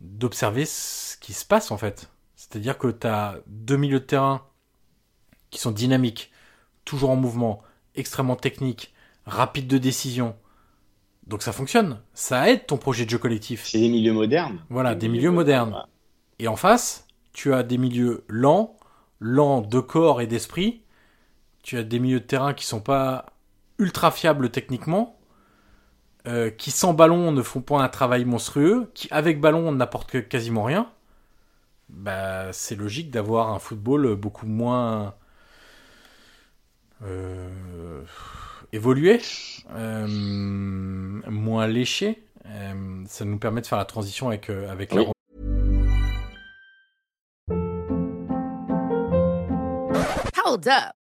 d'observer ce qui se passe en fait. C'est-à-dire que tu as deux milieux de terrain qui sont dynamiques, toujours en mouvement, extrêmement techniques, rapides de décision, donc ça fonctionne. Ça aide ton projet de jeu collectif. C'est des milieux modernes. Voilà, des, milieux, modernes. Et en face, tu as des milieux lents, lents de corps et d'esprit. Tu as des milieux de terrain qui sont pas ultra fiables techniquement, euh, qui sans ballon ne font pas un travail monstrueux, qui avec ballon n'apportent quasiment rien. Bah, c'est logique d'avoir un football beaucoup moins euh, évolué, euh, moins léché. Euh, ça nous permet de faire la transition avec, euh, avec oui. la Hold up.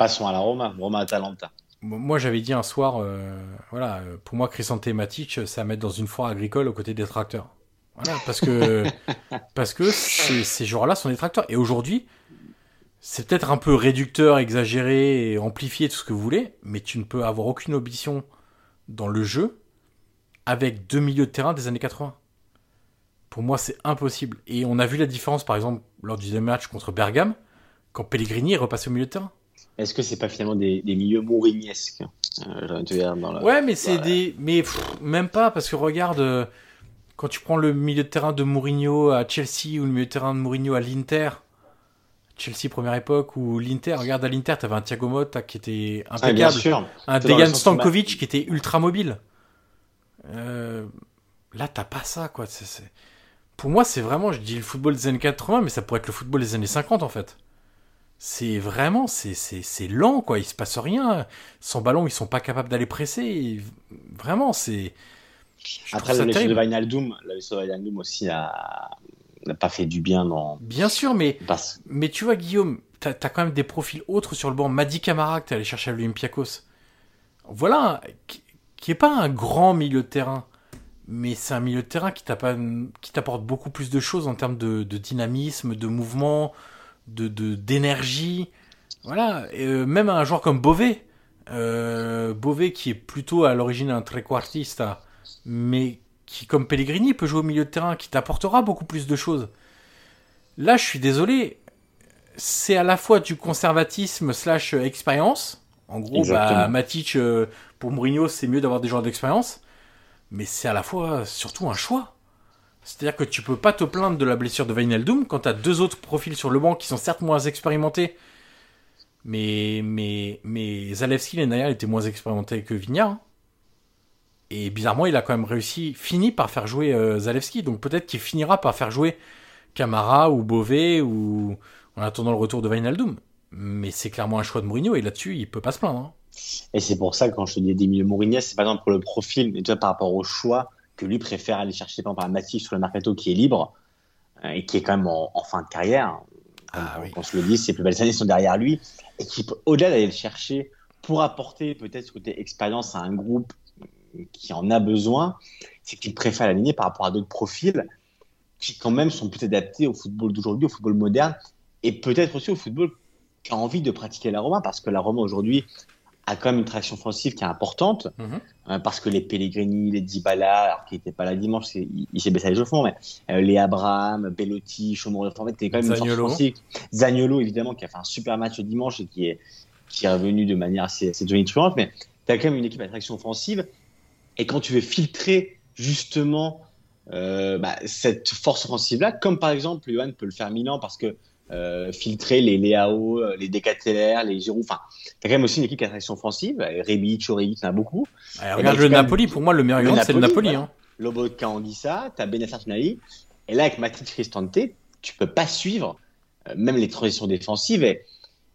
Passons à la Roma, Roma Atalanta. Moi, j'avais dit un soir, euh, voilà, euh, pour moi, Crisante Matic, c'est à mettre dans une foire agricole aux côtés des tracteurs. Voilà, parce que, parce que ces, ces joueurs-là sont des tracteurs. Et aujourd'hui, c'est peut-être un peu réducteur, exagéré et amplifié, tout ce que vous voulez, mais tu ne peux avoir aucune ambition dans le jeu avec deux milieux de terrain des années 80. Pour moi, c'est impossible. Et on a vu la différence, par exemple, lors du deuxième match contre Bergame, quand Pellegrini est repassé au milieu de terrain. Est-ce que c'est pas finalement des, milieux mourignesques euh, Ouais, mais c'est des. Mais même pas, parce que regarde, euh, quand tu prends le milieu de terrain de Mourinho à Chelsea ou le milieu de terrain de Mourinho à l'Inter, Chelsea première époque ou l'Inter. Regarde à l'Inter, t'avais un Thiago Motta qui était ah, impeccable, un Dejan Stankovic qui était ultra mobile. Euh, là, t'as pas ça, quoi. Pour moi, c'est vraiment, je dis le football des années 80, mais ça pourrait être le football des années 50 en fait. C'est vraiment, c'est lent, quoi. Il se passe rien. Sans ballon, ils sont pas capables d'aller presser. Vraiment, c'est. Après, la blessure de Wijnaldum, la blessure de Wijnaldum aussi n'a pas fait du bien dans. Bien sûr, mais, Parce... mais tu vois, Guillaume, t'as as quand même des profils autres sur le banc. Madi Camara que t'es allé chercher à l'Olympiakos. Voilà, qui, qui est pas un grand milieu de terrain, mais c'est un milieu de terrain qui t'apporte beaucoup plus de choses en termes de, de dynamisme, de mouvement, de d'énergie. voilà, et, euh, même un joueur comme Beauvais, euh, Beauvais qui est plutôt à l'origine un trequartista, mais qui, comme Pellegrini, peut jouer au milieu de terrain, qui t'apportera beaucoup plus de choses. Là, je suis désolé, c'est à la fois du conservatisme slash expérience. En gros, bah, Matic, euh, pour Mourinho, c'est mieux d'avoir des joueurs d'expérience, mais c'est à la fois surtout un choix. C'est-à-dire que tu peux pas te plaindre de la blessure de Wijnaldum quand tu as deux autres profils sur le banc qui sont certes moins expérimentés, mais, mais, mais Zalewski l'année dernière était moins expérimenté que. Hein. Et bizarrement, il a quand même réussi, fini par faire jouer euh, Zalewski. Donc peut-être qu'il finira par faire jouer Camara ou Beauvais ou en attendant le retour de Wijnaldum. Mais c'est clairement un choix de Mourinho et là-dessus, il peut pas se plaindre. Hein. Et c'est pour ça quand je te dis des milieux Mourinho, c'est par exemple pour le profil, mais toi par rapport au choix que lui préfère aller chercher par exemple un Matisse sur le mercato qui est libre euh, et qui est quand même en, fin de carrière. Ah, oui. On se le dit, ses plus belles années sont derrière lui et qui, au-delà d'aller le chercher pour apporter peut-être ce côté expérience à un groupe qui en a besoin, c'est qu'il préfère l'aligner par rapport à d'autres profils qui quand même sont plus adaptés au football d'aujourd'hui, au football moderne, et peut-être aussi au football qui a envie de pratiquer la Roma, parce que la Roma aujourd'hui a quand même une traction offensive qui est importante, mhm. hein, parce que les Pellegrini, les Dybala, alors qui n'étaient pas là dimanche, il, s'est baissé à l'échauffement, mais euh, les Abraham, Bellotti, Chomoro, en fait, quand même Zagnolo. une force offensive. Zagnolo, évidemment, qui a fait un super match dimanche et qui est, qui est revenu de manière assez, assez tonitruante, mais tu as quand même une équipe à traction offensive, et quand tu veux filtrer justement euh, bah, cette force offensive-là, comme par exemple Johan peut le faire Milan parce que euh, filtrer les Léao, euh, les Decateler, les Giroud, enfin, t'as quand même aussi une équipe qui a traction offensive, Rebic, Origi, t'en as beaucoup. regarde le Napoli, pour moi le meilleur exemple c'est le Napoli. Hein. Lobotka Anguissa, t'as Benacer Tunali, et là avec Matic Cristante, tu peux pas suivre même les transitions défensives et,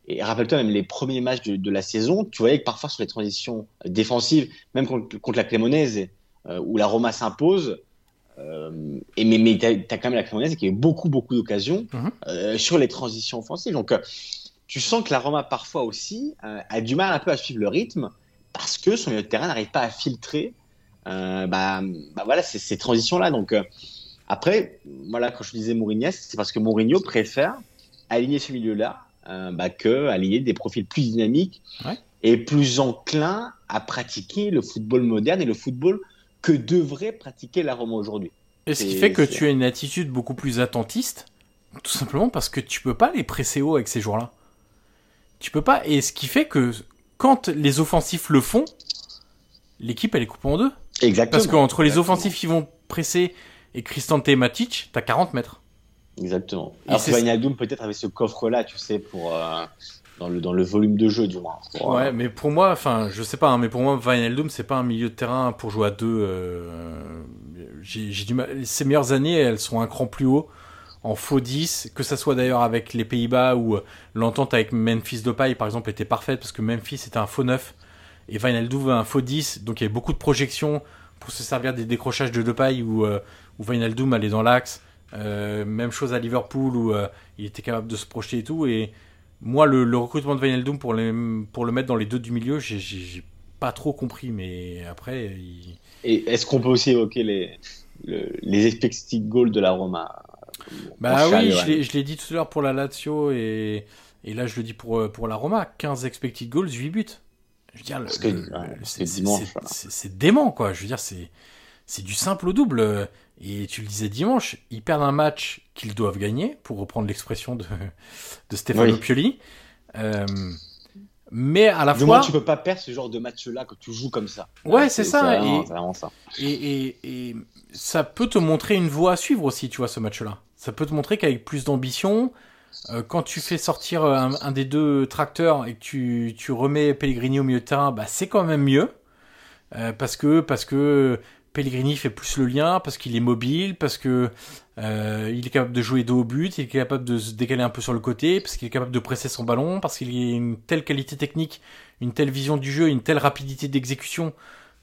et rappelle-toi, même les premiers matchs de, la saison, tu voyais que parfois sur les transitions défensives, même contre, la Cremonese, euh, où la Roma s'impose, euh, et mais, mais tu as, quand même la Cremonese qui a eu beaucoup, beaucoup d'occasions mhm. euh, sur les transitions offensives. Donc, tu sens que la Roma, parfois aussi, a du mal un peu à suivre le rythme parce que son milieu de terrain n'arrive pas à filtrer bah, bah, voilà, ces, ces transitions-là. Donc, après, voilà, quand je disais Mourinho, c'est parce que Mourinho préfère aligner ce milieu-là euh, bah, que aligner des profils plus dynamiques et plus enclins à pratiquer le football moderne et le football que devrait pratiquer la Roma aujourd'hui. Et ce qui fait que tu as une attitude beaucoup plus attentiste, tout simplement parce que tu peux pas les presser haut avec ces joueurs-là. Tu peux pas. Et ce qui fait que quand les offensifs le font, l'équipe elle est coupée en deux. Exactement. Parce qu'entre les offensifs qui vont presser et Cristante et Matic, t'as 40 mètres. Exactement. Alors Wijnaldum peut-être avait ce coffre-là, tu sais, pour euh, dans le dans le volume de jeu du moins. ouais, mais pour moi, enfin, je sais pas, hein, mais pour moi, Wijnaldum c'est pas un milieu de terrain pour jouer à deux. Euh, j'ai du mal. Ses meilleures années, elles sont un cran plus haut en faux 10, que ça soit d'ailleurs avec les Pays-Bas où euh, l'entente avec Memphis Depay par exemple était parfaite parce que Memphis était un faux 9 et Wijnaldum un faux 10, donc il y avait beaucoup de projections pour se servir des décrochages de Depay où, où Wijnaldum allait dans l'axe. Euh, même chose à Liverpool où euh, il était capable de se projeter et tout. Et moi, le, recrutement de Wijnaldum pour, pour le mettre dans les deux du milieu, j'ai pas trop compris. Mais après. Et est-ce qu'on peut aussi évoquer les, les expected goals de la Roma? Bah oui, je l'ai dit tout à l'heure pour la Lazio et, et, là je le dis pour, pour la Roma 15 expected goals, 8 buts. Je veux dire, c'est dément quoi. Je veux dire, c'est du simple au double. Et tu le disais dimanche, ils perdent un match qu'ils doivent gagner, pour reprendre l'expression de, de Stefano Pioli. Euh, mais à la du fois. tu peux pas perdre ce genre de match-là quand tu joues comme ça. Ouais, c'est ça. Et, Et, et, ça peut te montrer une voie à suivre aussi, tu vois, ce match-là. Ça peut te montrer qu'avec plus d'ambition, euh, quand tu fais sortir un, des deux tracteurs et que tu, tu remets Pellegrini au milieu de terrain, bah, c'est quand même mieux. Euh, parce que parce que Pellegrini fait plus le lien parce qu'il est mobile, parce que euh, il est capable de jouer dos au but, il est capable de se décaler un peu sur le côté, parce qu'il est capable de presser son ballon, parce qu'il a une telle qualité technique, une telle vision du jeu, une telle rapidité d'exécution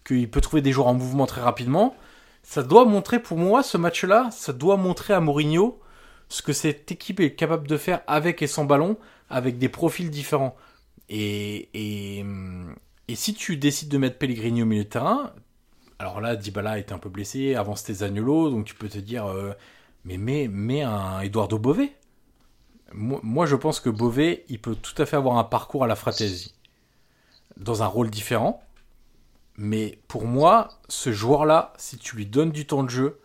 qu'il peut trouver des joueurs en mouvement très rapidement. Ça doit montrer pour moi ce match-là, ça doit montrer à Mourinho ce que cette équipe est capable de faire avec et sans ballon, avec des profils différents. Et, et, et si tu décides de mettre Pellegrini au milieu de terrain, alors là, Dybala est un peu blessé, avant c'était Zaniolo, donc tu peux te dire, euh, mais mets un Eduardo Bové. Moi, moi, je pense que Bové, il peut tout à fait avoir un parcours à la Fratesi, dans un rôle différent. Mais pour moi, ce joueur-là, si tu lui donnes du temps de jeu,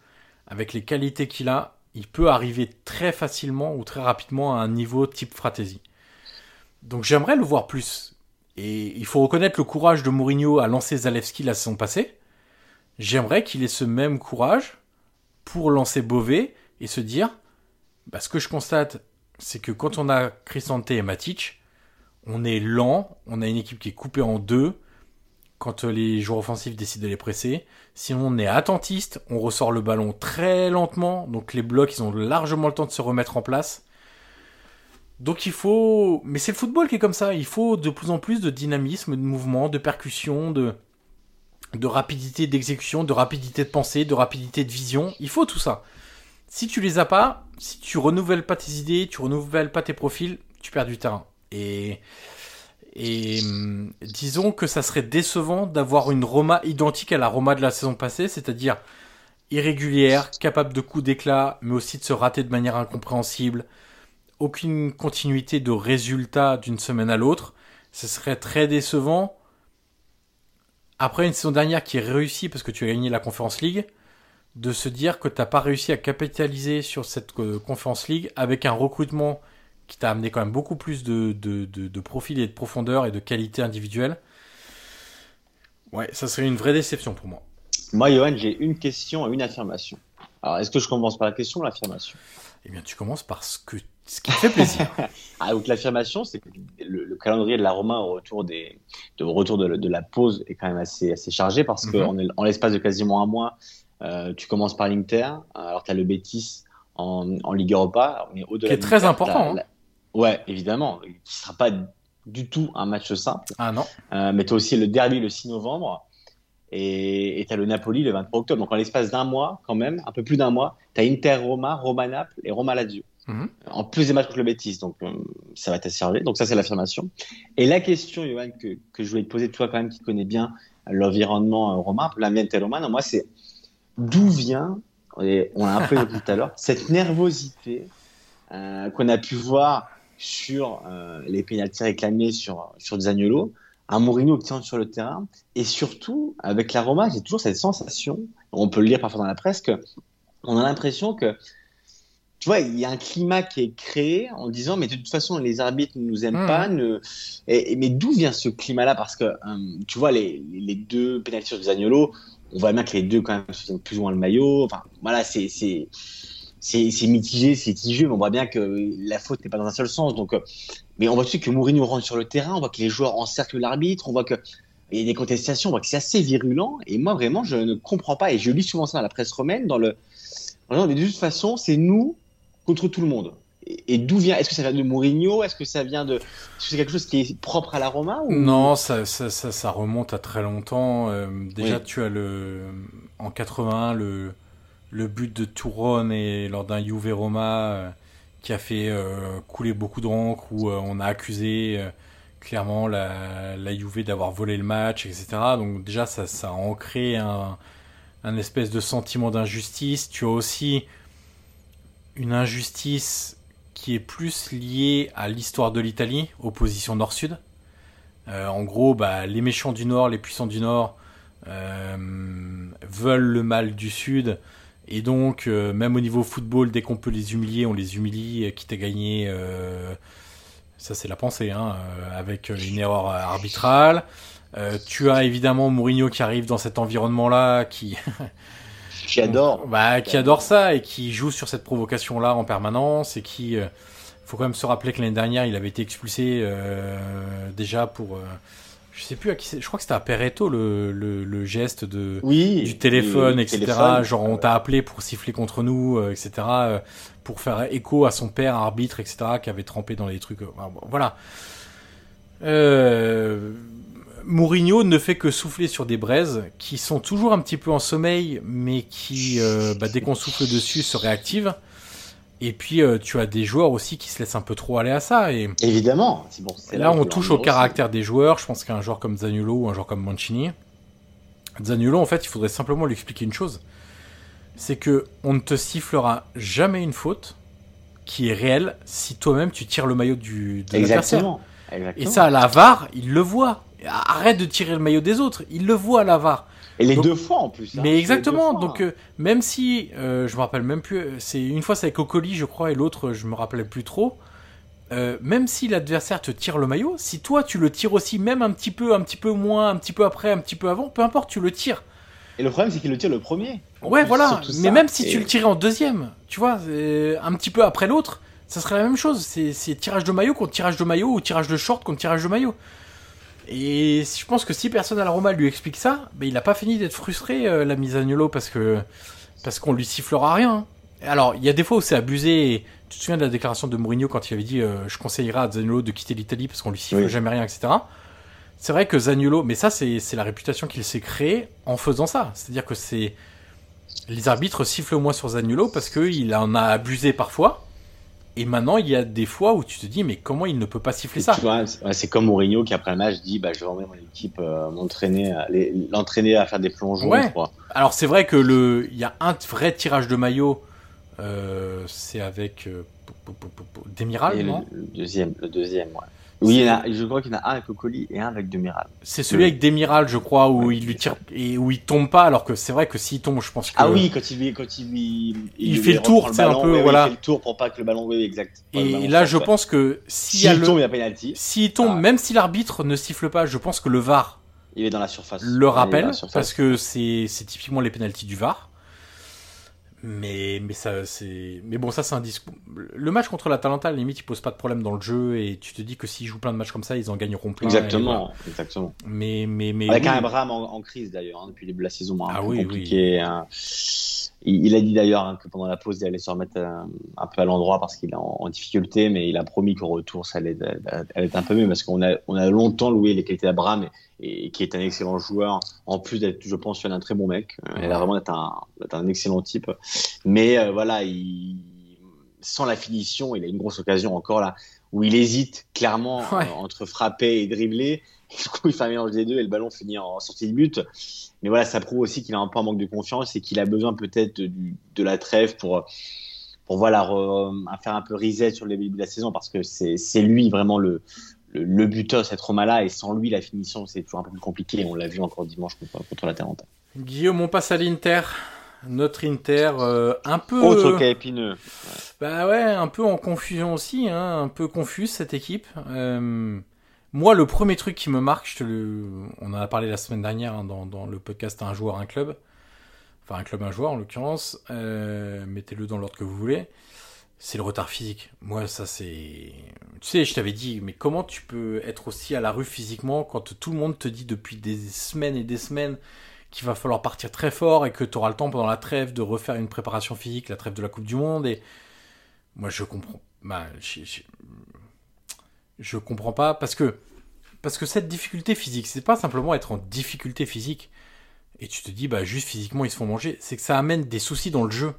avec les qualités qu'il a, il peut arriver très facilement ou très rapidement à un niveau type Fratesi. Donc j'aimerais le voir plus. Et il faut reconnaître le courage de Mourinho à lancer Zalewski la saison passée. J'aimerais qu'il ait ce même courage pour lancer Beauvais et se dire, bah, ce que je constate, c'est que quand on a Cristante et Matic, on est lent, on a une équipe qui est coupée en deux quand les joueurs offensifs décident de les presser. Sinon, on est attentiste, on ressort le ballon très lentement, donc les blocs, ils ont largement le temps de se remettre en place. Donc il faut... Mais c'est le football qui est comme ça, il faut de plus en plus de dynamisme, de mouvement, de percussion, de, de rapidité d'exécution, de rapidité de pensée, de rapidité de vision. Il faut tout ça. Si tu les as pas, si tu renouvelles pas tes idées, tu renouvelles pas tes profils, tu perds du terrain. Et, et hum, disons que ça serait décevant d'avoir une Roma identique à la Roma de la saison passée, c'est-à-dire irrégulière, capable de coups d'éclat, mais aussi de se rater de manière incompréhensible, aucune continuité de résultats d'une semaine à l'autre. Ce serait très décevant. Après une saison dernière qui est réussie parce que tu as gagné la Conference League, de se dire que tu n'as pas réussi à capitaliser sur cette euh, Conference League avec un recrutement qui t'a amené quand même beaucoup plus de, de, de, profil et de profondeur et de qualité individuelle. Ouais, ça serait une vraie déception pour moi. Moi, Johan, j'ai une question et une affirmation. Alors, est-ce que je commence par la question ou l'affirmation? Eh bien, tu commences par ce que ce qui fait plaisir. ah, donc l'affirmation, c'est que le, calendrier de la Roma au retour, des, de, retour de, la pause est quand même assez, assez chargé parce mm -hmm. qu'en l'espace de quasiment un mois, euh, tu commences par l'Inter, alors tu as le Betis en, en Ligue Europa. Mais au qui est très important. Hein. Ouais, évidemment, qui ne sera pas du tout un match simple. Ah non. Euh, mais tu as aussi le derby le 6 novembre et tu as le Napoli le 23 octobre. Donc en l'espace d'un mois, quand même, un peu plus d'un mois, tu as Inter Roma, Roma Naples et Roma Lazio. Mhm. En plus des matchs contre le Betis, donc euh, ça va t'asserver. Donc ça, c'est l'affirmation. Et la question, Johan, que, je voulais te poser, toi quand même qui connais bien l'environnement euh, romain, l'ambiente romano, moi, c'est d'où vient, on l'a un peu dit tout à l'heure, cette nervosité euh, qu'on a pu voir sur euh, les pénalties réclamés sur, sur Zaniolo, un Mourinho qui entre sur le terrain, et surtout, avec la Roma, j'ai toujours cette sensation, on peut le lire parfois dans la presse, que on a l'impression que tu vois, il y a un climat qui est créé en disant, mais de toute façon, les arbitres ne nous aiment mmh. pas. Ne... Et, mais d'où vient ce climat-là? Parce que, euh, tu vois, les, les deux pénalités sur Zaniolo, on voit bien que les deux, quand même, se plus ou moins le maillot. Enfin, voilà, c'est c'est mitigé, c'est mitigé, mais on voit bien que la faute n'est pas dans un seul sens. Donc, euh, mais on voit aussi que Mourinho rentre sur le terrain, on voit que les joueurs encerclent l'arbitre, on voit que il y a des contestations, on voit que c'est assez virulent. Et moi, vraiment, je ne comprends pas. Et je lis souvent ça dans la presse romaine, dans le. mais de toute façon, c'est nous contre tout le monde. Et, d'où vient Est-ce que ça vient de Mourinho? Est-ce que ça vient de Est-ce que c'est quelque chose qui est propre à la Roma ou... Non, ça, ça, ça, remonte à très longtemps. Euh, déjà, tu as le en 81 le le but de Touron et lors d'un Juve Roma euh, qui a fait euh, couler beaucoup d'encre où on a accusé clairement la, la Juve d'avoir volé le match, etc. Donc déjà, ça, ça a ancré un, un espèce de sentiment d'injustice. Tu as aussi une injustice qui est plus liée à l'histoire de l'Italie, opposition nord-sud. Euh, en gros, bah, les méchants du nord, les puissants du nord euh, veulent le mal du sud. Et donc, euh, même au niveau football, dès qu'on peut les humilier, on les humilie, quitte à gagner. ça, c'est la pensée, hein, avec une erreur arbitrale. tu as évidemment Mourinho qui arrive dans cet environnement-là, qui qui adore. Bah, qui adore ça et qui joue sur cette provocation-là en permanence et qui. Euh, faut quand même se rappeler que l'année dernière, il avait été expulsé euh, déjà pour. Euh, je sais plus à qui c'est. Je crois que c'était à Peretto le, le, le, geste de oui, du téléphone, etc. Genre on t'a appelé pour siffler contre nous, etc. pour faire écho à son père arbitre, etc. Qui avait trempé dans les trucs. Voilà. Mourinho ne fait que souffler sur des braises qui sont toujours un petit peu en sommeil, mais qui, euh, bah, dès qu'on souffle dessus, se réactivent. Et puis euh, tu as des joueurs aussi qui se laissent un peu trop aller à ça. Et Évidemment. Bon, là, on touche au aussi. caractère des joueurs. Je pense qu'un joueur comme Zaniolo ou un joueur comme Mancini, Zaniolo, en fait, il faudrait simplement lui expliquer une chose. C'est que on ne te sifflera jamais une faute qui est réelle si toi-même tu tires le maillot du, de l'adversaire. Exactement. Et Exactement. ça, la VAR, il le voit. Arrête de tirer le maillot des autres. Il le voit, la VAR. Et les Donc- deux fois en plus. hein. Mais exactement. fois, Donc, hein. euh, même si, euh, je me rappelle même plus, euh, c'est une fois c'est avec Ocoli, je crois, et l'autre, je me rappelais plus trop. Euh, même si l'adversaire te tire le maillot, si toi tu le tires aussi, même un petit peu, un petit peu moins, un petit peu après, un petit peu avant, peu importe, tu le tires. Et le problème, c'est qu'il le tire le premier. Ouais, plus, voilà. Mais ça. même si Et- tu le tirais en deuxième, tu vois, un petit peu après l'autre, ça serait la même chose. C'est c'est tirage de maillot contre tirage de maillot ou tirage de short contre tirage de maillot. Et je pense que si personne à la Roma lui explique ça, ben, il n'a pas fini d'être frustré, euh, l'ami Zaniolo, parce que parce qu'on lui sifflera rien. hein. Alors, il y a des fois où c'est abusé. tu te souviens de la déclaration de Mourinho quand il avait dit euh, Je conseillerais à Zaniolo de quitter l'Italie parce qu'on lui siffle Oui. jamais rien, etc. C'est vrai que Zaniolo, mais ça, c'est c'est la réputation qu'il s'est créée en faisant ça. C'est-à-dire que c'est. Les arbitres sifflent moins sur Zaniolo parce qu'il en a abusé parfois. Et maintenant, il y a des fois où tu te dis, mais comment il ne peut pas siffler ça c'est comme Mourinho qui après le match dit bah, je vais emmener mon équipe euh, m'entraîner, l'entraîner à faire des plongeons. Ouais. Alors, c'est vrai que le, il y a un vrai tirage de maillot. euh, c'est avec euh, Demiral, le, non le deuxième, le deuxième, ouais. Oui, il y en a, je crois qu'il y en a un avec Ocoli et un avec Demiral. C'est celui avec Demiral, je crois, où Ouais, il lui c'est tire et où il tombe pas, alors que c'est vrai que s'il tombe, je pense que. Ah oui, quand il lui, quand il lui, Il fait le tour, sais, un peu, ouais, voilà. Il fait le tour pour pas que le ballon, oui, exact. Et ballon là, je ouais. pense que s'il tombe, il y a penalty. s'il tombe, Ah. même si l'arbitre ne siffle pas, je pense que le VAR Il est dans la surface. Le rappelle parce que c'est c'est typiquement les pénalties du VAR. Mais mais ça c'est mais bon ça c'est un discours. Le match contre l'Atalanta, à la limite, il pose pas de problème dans le jeu et tu te dis que s'ils jouent plein de matchs comme ça, ils en gagneront plein. voilà. Exactement, exactement. Mais mais mais Avec oui. un Abraham en, en crise d'ailleurs, hein, depuis la saison, un Ah oui, compliqué. hein. Il, il a dit d'ailleurs hein, que pendant la pause, il allait se remettre euh, un peu à l'endroit parce qu'il est en, en difficulté, mais il a promis qu'au retour, ça allait, allait être un peu mieux parce qu'on a, on a longtemps loué les qualités d'Abraham et, et qui est un excellent joueur, en plus d'être, je pense, un très bon mec. Euh, Il a vraiment d'être un, excellent type. Mais euh, voilà, il, sans la finition, il a une grosse occasion encore là où il hésite clairement Ouais. euh, entre frapper et dribbler. Du coup, il fait un mélange des deux et le ballon finit en sortie de but. Mais voilà, ça prouve aussi qu'il a un peu un manque de confiance et qu'il a besoin peut-être de, la trêve pour, pour voilà, re- faire un peu reset sur le début de la saison parce que c'est lui vraiment le, le, le buteur, cette Roma-là. Et sans lui, la finition, c'est toujours un peu plus compliqué. On l'a vu encore dimanche contre, contre l'Atalanta. Guillaume, on passe à l'Inter. Notre Inter, euh, un peu. Autre cas épineux. Bah ouais, un peu en confusion aussi, hein, un peu confuse cette équipe. Euh, moi, le premier truc qui me marque, on en a parlé la semaine dernière hein, dans, le podcast Un joueur, un club. Enfin, un club, un joueur en l'occurrence. Euh, Mettez-le dans l'ordre que vous voulez. C'est le retard physique. Moi, ça c'est. Tu sais, je t'avais dit, mais comment tu peux être aussi à la rue physiquement quand tout le monde te dit depuis des semaines et des semaines qu'il va falloir partir très fort et que tu auras le temps pendant la trêve de refaire une préparation physique, la trêve de la Coupe du Monde et moi, je comprends. Bah, je comprends pas parce que parce que cette difficulté physique, c'est pas simplement être en difficulté physique et tu te dis bah juste physiquement ils se font manger, c'est que ça amène des soucis dans le jeu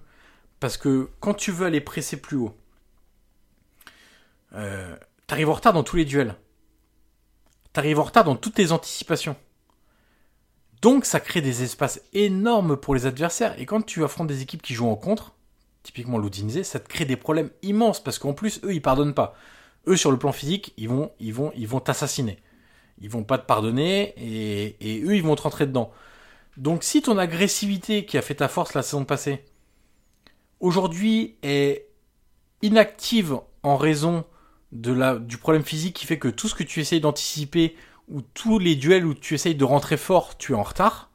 parce que quand tu veux aller presser plus haut, euh, t'arrives en retard dans tous les duels, t'arrives en retard dans toutes les anticipations. Donc ça crée des espaces énormes pour les adversaires et quand tu affrontes des équipes qui jouent en contre, typiquement l'Udinese, ça te crée des problèmes immenses parce qu'en plus eux ils pardonnent pas. Eux sur le plan physique, ils vont ils vont ils vont t'assassiner. Ils vont pas te pardonner et, eux ils vont te rentrer dedans. Donc si ton agressivité qui a fait ta force la saison passée aujourd'hui est inactive en raison du problème physique qui fait que tout ce que tu essayes d'anticiper ou tous les duels où tu essayes de rentrer fort, tu es en retard,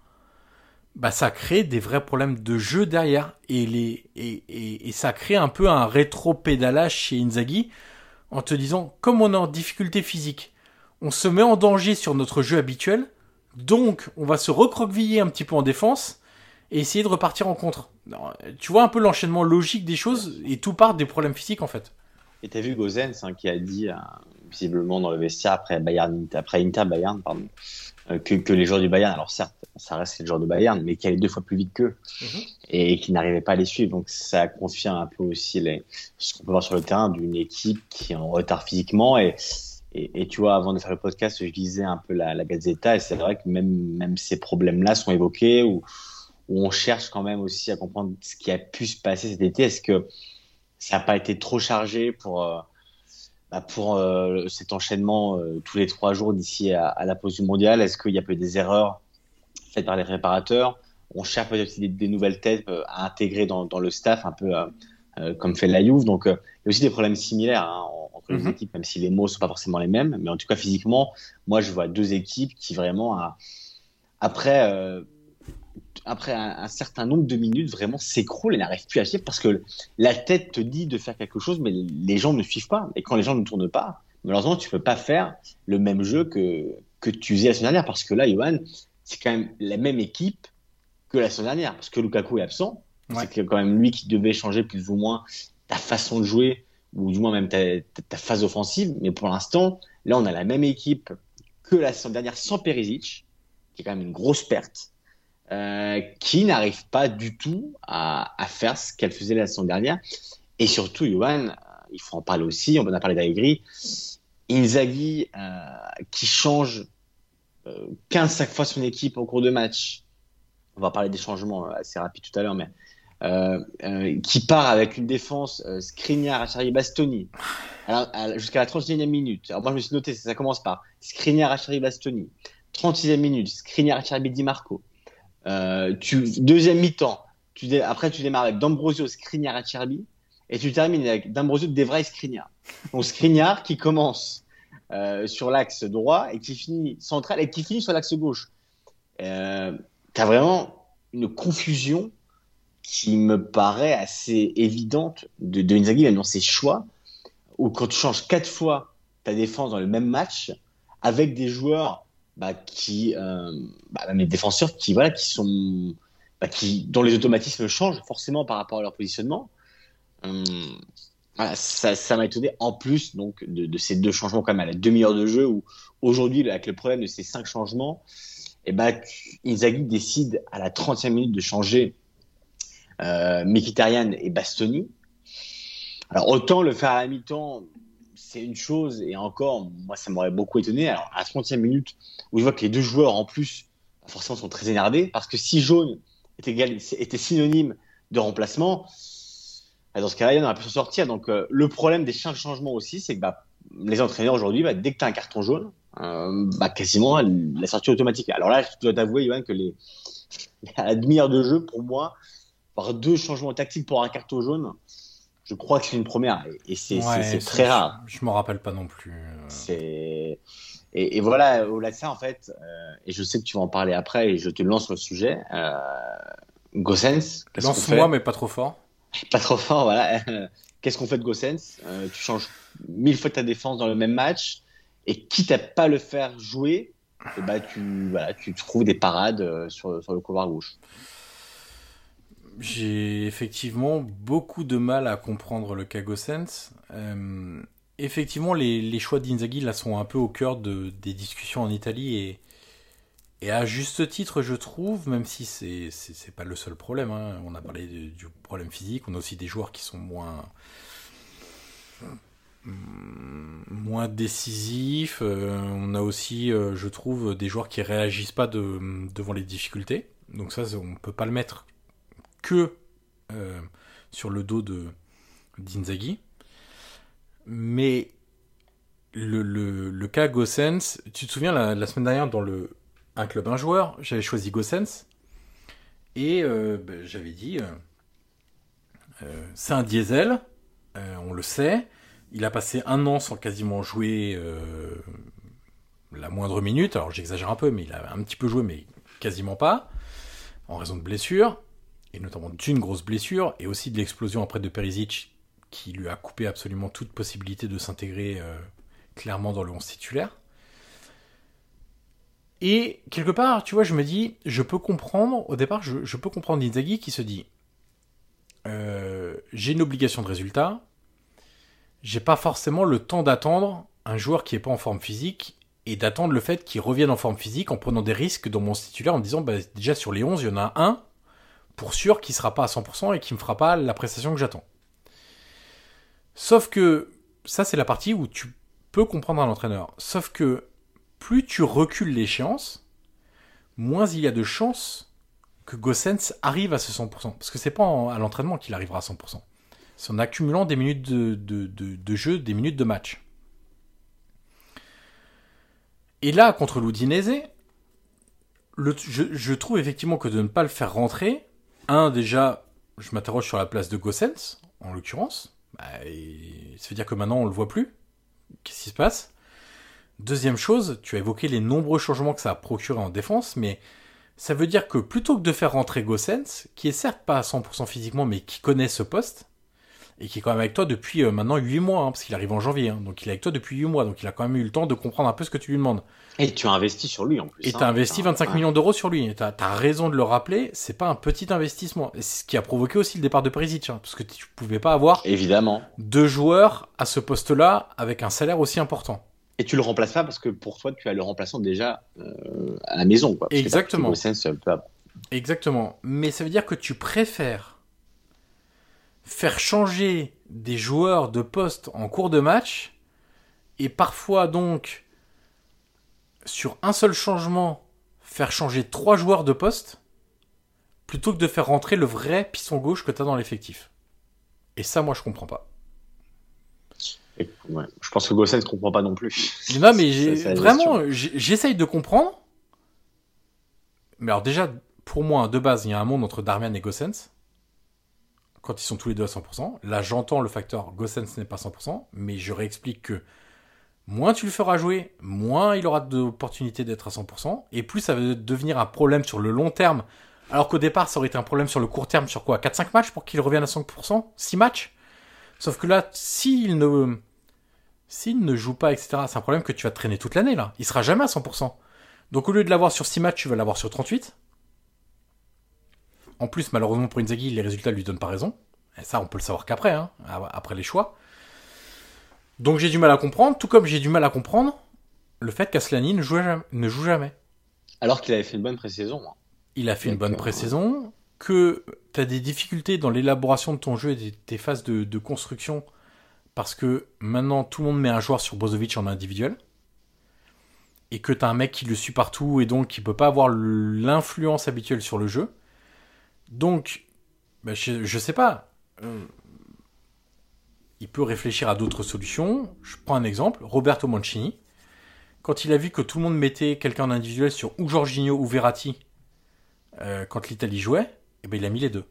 bah ça crée des vrais problèmes de jeu derrière et les et ça crée un peu un rétro-pédalage chez Inzaghi en te disant comme on est en difficulté physique, on se met en danger sur notre jeu habituel, donc on va se recroqueviller un petit peu en défense et essayer de repartir en contre. Tu vois un peu l'enchaînement logique des choses et tout part des problèmes physiques en fait. Et t'as vu Gozens qui a dit, euh, visiblement dans le vestiaire après Bayern, après Inter Bayern, pardon, que, que, les joueurs du Bayern. Alors certes, ça reste les joueurs du Bayern, mais qui allaient deux fois plus vite qu'eux mhm. et qui n'arrivaient pas à les suivre. Donc ça confirme un peu aussi les, ce qu'on peut voir sur le terrain d'une équipe qui est en retard physiquement. Et, et, et, tu vois, avant de faire le podcast, je lisais un peu la, la Gazzetta et c'est vrai que même, même ces problèmes-là sont évoqués ou où on cherche quand même aussi à comprendre ce qui a pu se passer cet été. Est-ce que ça n'a pas été trop chargé pour, euh, bah pour euh, cet enchaînement euh, tous les trois jours d'ici à, à, la pause du mondial Est-ce qu'il y a peut-être des erreurs faites par les réparateurs? On cherche peut-être aussi des, nouvelles têtes à intégrer dans, dans, le staff, un peu comme fait la Juve. Donc, il y a aussi des problèmes similaires hein, entre les mm-hmm. équipes, même si les mots sont pas forcément les mêmes. Mais en tout cas, physiquement, moi, je vois deux équipes qui vraiment, après après un, certain nombre de minutes, vraiment s'écroule et n'arrive plus à suivre parce que la tête te dit de faire quelque chose, mais les gens ne suivent pas. Et quand les gens ne tournent pas, malheureusement, tu peux pas faire le même jeu que, que tu faisais la semaine dernière. Parce que là, Johan, c'est quand même la même équipe que la semaine dernière. Parce que Lukaku est absent. C'est quand même lui qui devait changer plus ou moins ta façon de jouer, ou du moins même ta, ta, phase offensive. Mais pour l'instant, là, on a la même équipe que la semaine dernière sans Perisic, qui est quand même une grosse perte. Euh, qui n'arrive pas du tout à, faire ce qu'elle faisait la saison dernière. Et surtout, Johan, il faut en parler aussi, on en a parlé d'Aigri, Inzaghi euh, qui change euh, 15-5 fois son équipe au cours de match. On va parler des changements euh, assez rapides tout à l'heure, mais euh, qui part avec une défense euh, Skriniar, Achari, Bastoni jusqu'à la 31e minute. Alors moi je me suis noté, ça commence par Skriniar, Achari, Bastoni. 36e minute, Skriniar, Achari, Di Marco. Euh, tu, deuxième mi-temps, après tu démarres avec D'Ambrosio, Skriniar, Acerbi, et tu termines avec D'Ambrosio, Devray, Skriniar. Donc Skriniar qui commence euh, sur l'axe droit et qui finit central et qui finit sur l'axe gauche. Euh, tu as vraiment une confusion qui me paraît assez évidente de, de Inzaghi dans ses choix, où quand tu changes quatre fois ta défense dans le même match, avec des joueurs bah, qui, euh, bah, défenseurs qui, voilà, qui sont, bah, qui, dont les automatismes changent forcément par rapport à leur positionnement. Voilà, ça, m'a étonné en plus donc de, ces deux changements quand même à la demi-heure de jeu où aujourd'hui avec le problème de ces cinq changements, et eh Inzaghi décide à la 30e minute de changer euh, Mkhitaryan et Bastoni. Alors autant le faire à la mi-temps, c'est une chose, et encore, moi, ça m'aurait beaucoup étonné. Alors, à la 30e minute, où je vois que les deux joueurs, en plus, forcément, sont très énervés, parce que si jaune était, égal, était synonyme de remplacement, bah, dans ce cas-là, on aurait pu s'en sortir. Donc, euh, le problème des changements aussi, c'est que bah, les entraîneurs aujourd'hui, bah, dès que tu as un carton jaune, euh, quasiment la sortie automatique. Alors là, je dois t'avouer, Yoann, que les, la demi-heure de jeu, pour moi, par deux changements tactiques pour un carton jaune, je crois que c'est une première et c'est très rare. Je, je m'en rappelle pas non plus. C'est et, et, voilà au-delà de ça en fait euh, et je sais que tu vas en parler après et je te lance le sujet. Euh, Gossens. Lance-moi mais pas trop fort. Pas trop fort voilà. Qu'est-ce qu'on fait de Gossens euh, Tu changes mille fois ta défense dans le même match et quitte à pas le faire jouer, et bah tu voilà tu trouves des parades euh, sur sur le couloir gauche j'ai effectivement beaucoup de mal à comprendre le Kagosens. Euh, effectivement, les, choix d'Inzaghi là sont un peu au cœur de, des discussions en Italie et, à juste titre, je trouve, même si c'est c'est pas le seul problème. Hein. On a parlé du problème physique, on a aussi des joueurs qui sont moins moins décisifs. Euh, on a aussi, euh, je trouve, des joueurs qui réagissent pas de, devant les difficultés. Donc ça, on peut pas le mettre que euh, sur le dos de d'Inzaghi. Mais le, cas Gossens, tu te souviens la, semaine dernière dans le un club un joueur, j'avais choisi Gossens et euh, ben, j'avais dit euh, c'est un diesel, on le sait. Il a passé un an sans quasiment jouer la moindre minute. Alors j'exagère un peu, mais il a un petit peu joué, mais quasiment pas, en raison de blessures et notamment d'une grosse blessure, et aussi de l'explosion après de Perisic, qui lui a coupé absolument toute possibilité de s'intégrer euh, clairement dans le 11 titulaire. Et quelque part, tu vois, je me dis, je peux comprendre, au départ, je, peux comprendre Inzaghi qui se dit, euh, j'ai une obligation de résultat, j'ai pas forcément le temps d'attendre un joueur qui est pas en forme physique et d'attendre le fait qu'il revienne en forme physique en prenant des risques dans mon titulaire en me disant bah, déjà sur les 11, il y en a un pour sûr qui sera pas à 100% et qui me fera pas la prestation que j'attends. Sauf que ça c'est la partie où tu peux comprendre un entraîneur. Sauf que plus tu recules l'échéance, moins il y a de chances que Gossens arrive à ce 100%. Parce que c'est pas à l'entraînement qu'il arrivera à 100%. C'est en accumulant des minutes de, jeu, des minutes de match. Et là, contre l'Udinese, je, trouve effectivement que de ne pas le faire rentrer, un, déjà, je m'interroge sur la place de Gossens, en l'occurrence. Bah, ça veut dire que maintenant on le voit plus. Qu'est-ce qui se passe? Deuxième chose, tu as évoqué les nombreux changements que ça a procuré en défense, mais ça veut dire que plutôt que de faire rentrer Gossens, qui est certes pas à 100% physiquement, mais qui connaît ce poste, et qui est quand même avec toi depuis euh, maintenant 8 mois, hein, parce qu'il arrive en janvier, hein. donc il est avec toi depuis 8 mois, donc il a quand même eu le temps de comprendre un peu ce que tu lui demandes. Et tu as investi sur lui en plus. Et tu as hein. investi 25 millions d'euros sur lui, tu as, raison de le rappeler, c'est pas un petit investissement. C'est ce qui a provoqué aussi le départ de Perisic, parce que tu pouvais pas avoir Évidemment. deux joueurs à ce poste-là avec un salaire aussi important. Et tu le remplaces pas parce que pour toi, tu as le remplaçant déjà euh, à la maison. Quoi, Exactement. Exactement. Mais ça veut dire que tu préfères faire changer des joueurs de poste en cours de match et parfois donc sur un seul changement faire changer trois joueurs de poste plutôt que de faire rentrer le vrai piston gauche que tu as dans l'effectif. Et ça, moi, je comprends pas. je pense que Gossens ne comprend pas non plus. Non, mais vraiment, j'essaye de comprendre. Mais alors déjà, pour moi, de base, il y a un monde entre Darmian et Gossens quand ils sont tous les deux à 100%. Là, j'entends le facteur Gossens n'est pas 100%, mais je réexplique que moins tu le feras jouer, moins il aura d'opportunités d'être à 100%, et plus ça va devenir un problème sur le long terme, alors qu'au départ, ça aurait été un problème sur le court terme, sur quoi 4-5 matchs pour qu'il revienne à 100% 6 matchs? Sauf que là, s'il ne, s'il ne joue pas, etc., c'est un problème que tu vas traîner toute l'année, là. Il sera jamais à 100%. Donc au lieu de l'avoir sur 6 matchs, tu vas l'avoir sur 38. En plus, malheureusement pour Inzaghi, les résultats lui donnent pas raison. Et ça, on peut le savoir qu'après, hein, après les choix. Donc j'ai du mal à comprendre, tout comme j'ai du mal à comprendre le fait qu'Aslani ne joue jamais. Ne joue jamais. Alors qu'il avait fait une bonne pré-saison. Hein. Il a fait une bonne pré-saison, que tu as des difficultés dans l'élaboration de ton jeu et des, tes phases de, construction, parce que maintenant tout le monde met un joueur sur Brozovic en individuel, et que tu as un mec qui le suit partout et donc qui peut pas avoir l'influence habituelle sur le jeu. Donc, bah, je, je sais pas. Il peut réfléchir à d'autres solutions. Je prends un exemple, Roberto Mancini. Quand il a vu que tout le monde mettait quelqu'un en individuel sur ou Jorginho ou Verratti euh, quand l'Italie jouait, eh ben il a mis les deux.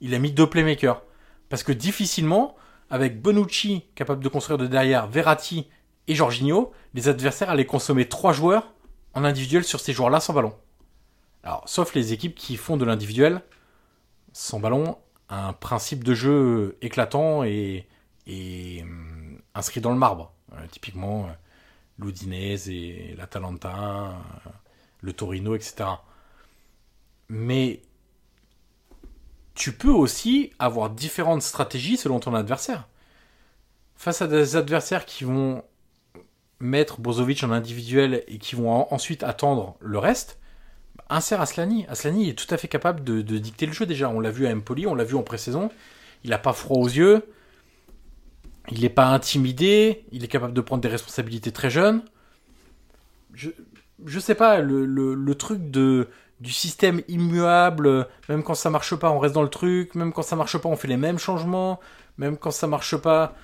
Il a mis deux playmakers. Parce que difficilement, avec Bonucci capable de construire de derrière, Verratti et Jorginho, les adversaires allaient consommer trois joueurs en individuel sur ces joueurs-là sans ballon. Alors, sauf les équipes qui font de l'individuel sans ballon un principe de jeu éclatant et et euh, inscrit dans le marbre. Euh, typiquement, euh, l'Udinese et l'Atalanta, le Torino, etc. Mais tu peux aussi avoir différentes stratégies selon ton adversaire. Face à des adversaires qui vont mettre Brozovic en individuel et qui vont ensuite attendre le reste, insère Aslani. Aslani est tout à fait capable de, de dicter le jeu déjà. On l'a vu à Empoli, on l'a vu en pré-saison. Il n'a pas froid aux yeux il n'est pas intimidé, il est capable de prendre des responsabilités très jeunes. Je, je sais pas, le, le, truc de, du système immuable, même quand ça marche pas, on reste dans le truc, même quand ça marche pas, on fait les mêmes changements, même quand ça marche pas,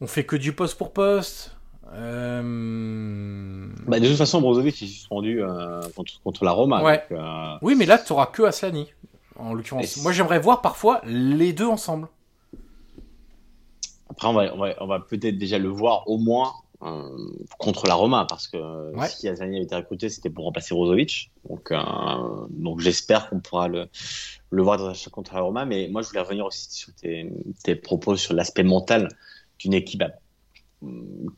on fait que du poste pour poste. Euh... Bah, de toute façon, Brozovic est suspendu euh, contre, contre, la Roma. Ouais. Euh, oui, mais là, tu n'auras que Aslani, en l'occurrence. Moi, j'aimerais voir parfois les deux ensemble. Après, on va, on va, peut-être déjà le voir au moins euh, contre la Roma, parce que si Azani avait été recruté, c'était pour remplacer Rozovic. Donc, euh, donc j'espère qu'on pourra le, le voir dans un contre la Roma. Mais moi, je voulais revenir aussi sur tes, tes propos sur l'aspect mental d'une équipe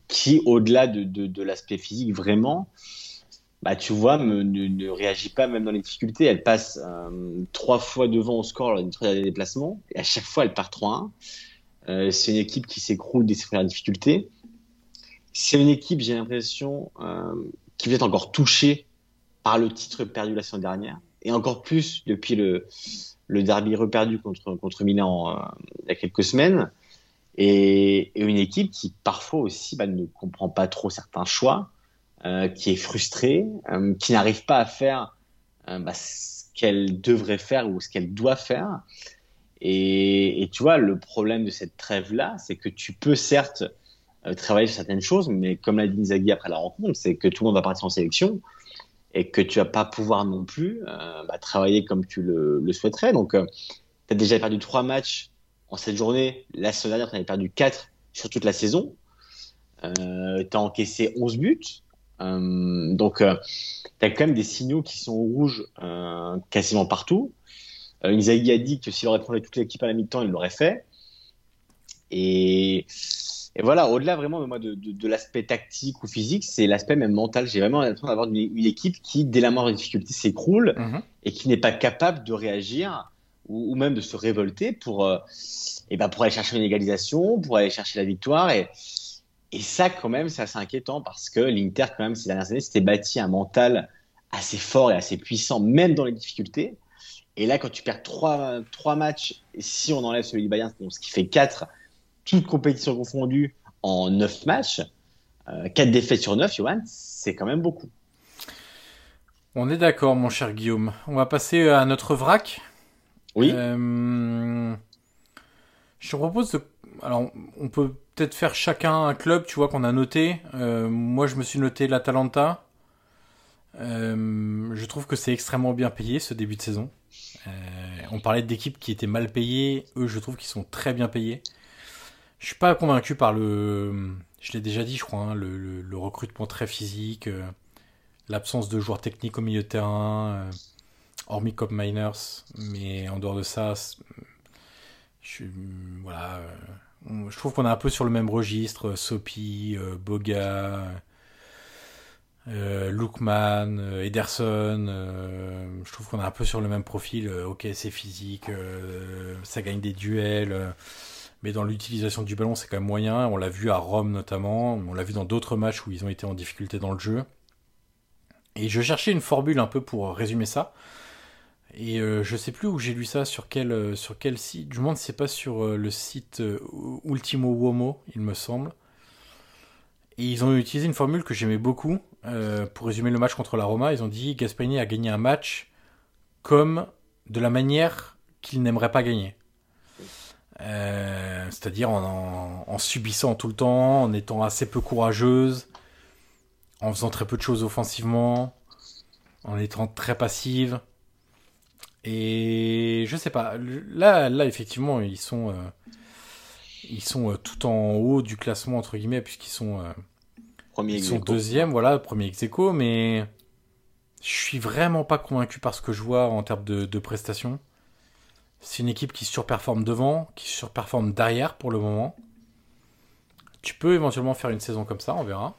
qui, au-delà de, de, l'aspect physique, vraiment, bah, tu vois, ne, ne, réagit pas même dans les difficultés. Elle passe euh, trois fois devant au score lors d'une des déplacements, et à chaque fois, elle part 3-1. Euh, c'est une équipe qui s'écroule dès ses premières difficultés. c'est une équipe, j'ai l'impression, euh, qui être encore touchée par le titre perdu la semaine dernière, et encore plus depuis le, derby reperdu contre, Milan euh, il y a quelques semaines, et, une équipe qui parfois aussi bah, ne comprend pas trop certains choix, euh, qui est frustrée, qui n'arrive pas à faire bah, ce qu'elle devrait faire ou ce qu'elle doit faire. Et, tu vois, le problème de cette trêve-là, c'est que tu peux certes travailler sur certaines choses, mais comme l'a dit Nizaghi après la rencontre, c'est que tout le monde va partir en sélection et que tu vas pas pouvoir non plus euh, bah, travailler comme tu le, souhaiterais. Donc, euh, tu as déjà perdu trois matchs en cette journée. La semaine dernière, tu avais perdu quatre sur toute la saison. Euh, tu as encaissé 11 buts. Euh, donc, tu as quand même des signaux qui sont rouges quasiment partout. Inzaghi a dit que s'il aurait pris toute l'équipe à la mi-temps, il l'aurait fait. Et et voilà, au-delà vraiment moi, de, de, de l'aspect tactique ou physique, c'est l'aspect même mental. J'ai vraiment l'impression d'avoir une, une, équipe qui, dès la mort des difficultés, s'écroule -hmm. et qui n'est pas capable de réagir ou, ou, même de se révolter pour, euh, et ben pour aller chercher une égalisation, pour aller chercher la victoire. Et, et ça, quand même, c'est assez inquiétant parce que l'Inter, quand même, ces dernières années, s'était bâti un mental assez fort et assez puissant, même dans les difficultés. Et là, quand tu perds trois, trois matchs, et si on enlève celui du Bayern, ce qui fait quatre, toutes compétitions confondues en 9 matchs, euh, 4 défaites sur 9, Johan, c'est quand même beaucoup. On est d'accord, mon cher Guillaume. On va passer à notre vrac. Oui. Euh, je te propose de. Alors, on peut peut-être faire chacun un club, tu vois, qu'on a noté. Euh, moi, je me suis noté l'Atalanta. Euh, je trouve que c'est extrêmement bien payé ce début de saison. Euh, on parlait d'équipes qui étaient mal payées. Eux, je trouve qu'ils sont très bien payés. Je suis pas convaincu par le, je l'ai déjà dit, je crois, hein, le, recrutement très physique, euh, l'absence de joueurs techniques au milieu de terrain, hormis Cop Miners, mais en dehors de ça, je, je trouve qu'on est un peu sur le même registre, Sopi, Boga. Euh, Lookman, euh, Ederson, euh, je trouve qu'on est un peu sur le même profil. ok, c'est physique, ça gagne des duels, mais dans l'utilisation du ballon, c'est quand même moyen. On l'a vu à Rome notamment, on l'a vu dans d'autres matchs où ils ont été en difficulté dans le jeu. Et je cherchais une formule un peu pour résumer ça. Et euh, je sais plus où j'ai lu ça, sur quel, sur quel site. Je me demande si c'est pas sur le site Ultimo Uomo, il me semble. Et ils ont utilisé une formule que j'aimais beaucoup. Euh, pour résumer le match contre la Roma, ils ont dit Gasperini a gagné un match comme de la manière qu'il n'aimerait pas gagner. Euh, c'est-à-dire en, subissant tout le temps, en étant assez peu courageuse, en faisant très peu de choses offensivement, en étant très passive. Et je sais pas, là, là effectivement, ils sont, euh, ils sont tout en haut du classement entre guillemets puisqu'ils sont, premier ils sont deuxième, voilà, premier ex aequo, mais je suis vraiment pas convaincu par ce que je vois en termes de, de prestations. C'est une équipe qui surperforme devant, qui surperforme derrière pour le moment. Tu peux éventuellement faire une saison comme ça, on verra.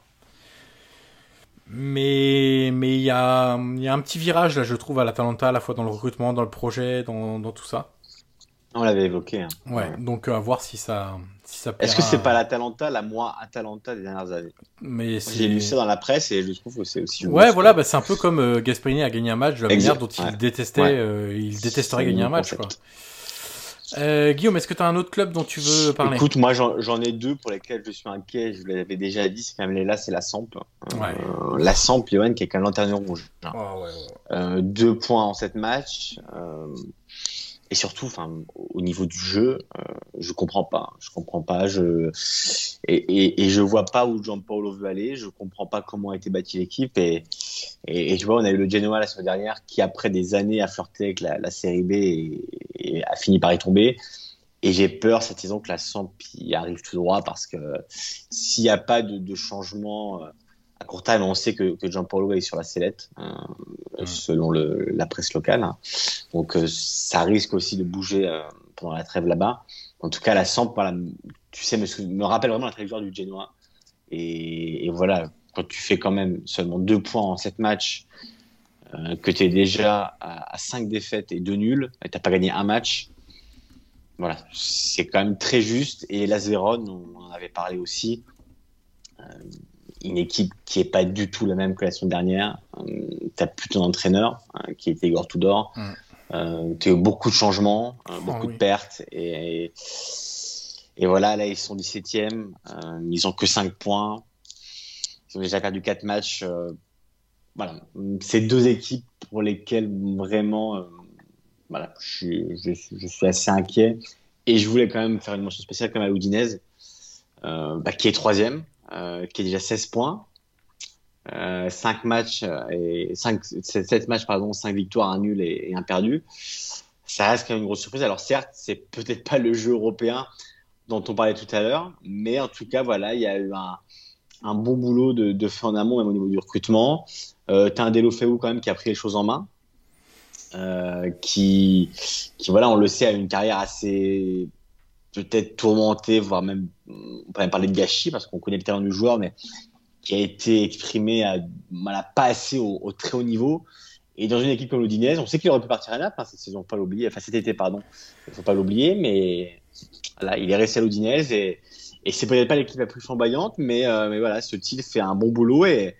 Mais mais il y a, y a un petit virage là, je trouve, à l'Atalanta, à la fois dans le recrutement, dans le projet, dans, dans tout ça. On l'avait évoqué. Hein. Ouais, donc à voir si ça, si Est-ce que c'est pas l'Atalanta, la moins Atalanta des dernières années Mais j'ai lu ça dans la presse et je trouve que c'est aussi. Ouais, voilà, bah, c'est un peu comme euh, Gasperini a gagné un match de la manière dont il ouais. détestait, ouais. euh, il détesterait gagner un match. Quoi. Euh, Guillaume, est-ce que tu as un autre club dont tu veux parler? Écoute, moi j'en ai deux pour lesquels je suis inquiet. Je vous l'avais déjà dit, c'est quand même là, c'est la Samp. Ouais. Euh, la Samp, Johan, qui est quand même lanterne rouge. Oh, euh, deux points en sept matchs. Et surtout, enfin, au niveau du jeu, euh, je comprends pas. Je comprends pas. Je et, et, et je vois pas où Gianpaolo veut aller. Je comprends pas comment a été bâtie l'équipe. Et, et, tu vois, on a eu le Genoa la semaine dernière qui, après des années, a flirté avec la, la série B et, a fini par y tomber. Et j'ai peur cette saison que la Samp arrive tout droit parce que s'il n'y a pas de, changement euh, à court terme, on sait que, que Gianpaolo est sur la sellette, hein, mmh. selon la presse locale. Donc, euh, ça risque aussi de bouger euh, pendant la trêve là-bas. En tout cas, la Samp, tu sais, me, rappelle vraiment la trajectoire du Genoa. Et, voilà, quand tu fais quand même seulement deux points en sept matchs, euh, que tu es déjà à, à, cinq défaites et deux nuls, et tu n'as pas gagné un match, voilà, c'est quand même très juste. Et Véron, on en avait parlé aussi, une équipe qui est pas du tout la même que la semaine dernière. tu as plutôt un entraîneur hein, qui était Igor Tudor. Mm. tu as eu beaucoup de changements, hein, oh beaucoup de pertes. Et, et voilà, là, ils sont 17e. ils ont que 5 points. Ils ont déjà perdu 4 matchs. voilà, c'est deux équipes pour lesquelles vraiment voilà, je, je, je, suis assez inquiet. Et je voulais quand même faire une mention spéciale comme à l'Oudinez, euh, bah, qui est troisième, euh, qui est déjà 16 points. Euh, 5 matchs euh, et 5, 7 matchs pardon 5 victoires un nul et, un perdu. Ça reste quand même une grosse surprise. Alors certes c'est peut-être pas le jeu européen dont on parlait tout à l'heure mais en tout cas voilà il y a eu un, bon boulot de, de fait en amont même au niveau du recrutement. Euh, un Delofeu quand même qui a pris les choses en main euh, qui, qui, voilà, on le sait, a une carrière assez peut-être tourmentée, voire même, on peut même parler de gâchis parce qu'on connaît le talent du joueur, mais qui a été exprimé à, voilà, pas assez au, très haut niveau. Et dans une équipe comme l'Odinez, on sait qu'il aurait pu partir à Naples hein, cette saison, pas l'oublier, enfin cet été, pardon, il faut pas l'oublier, mais voilà, il est resté à l'Odinez et, et c'est peut-être pas l'équipe la plus flamboyante, mais, euh, mais voilà, ce titre fait un bon boulot et,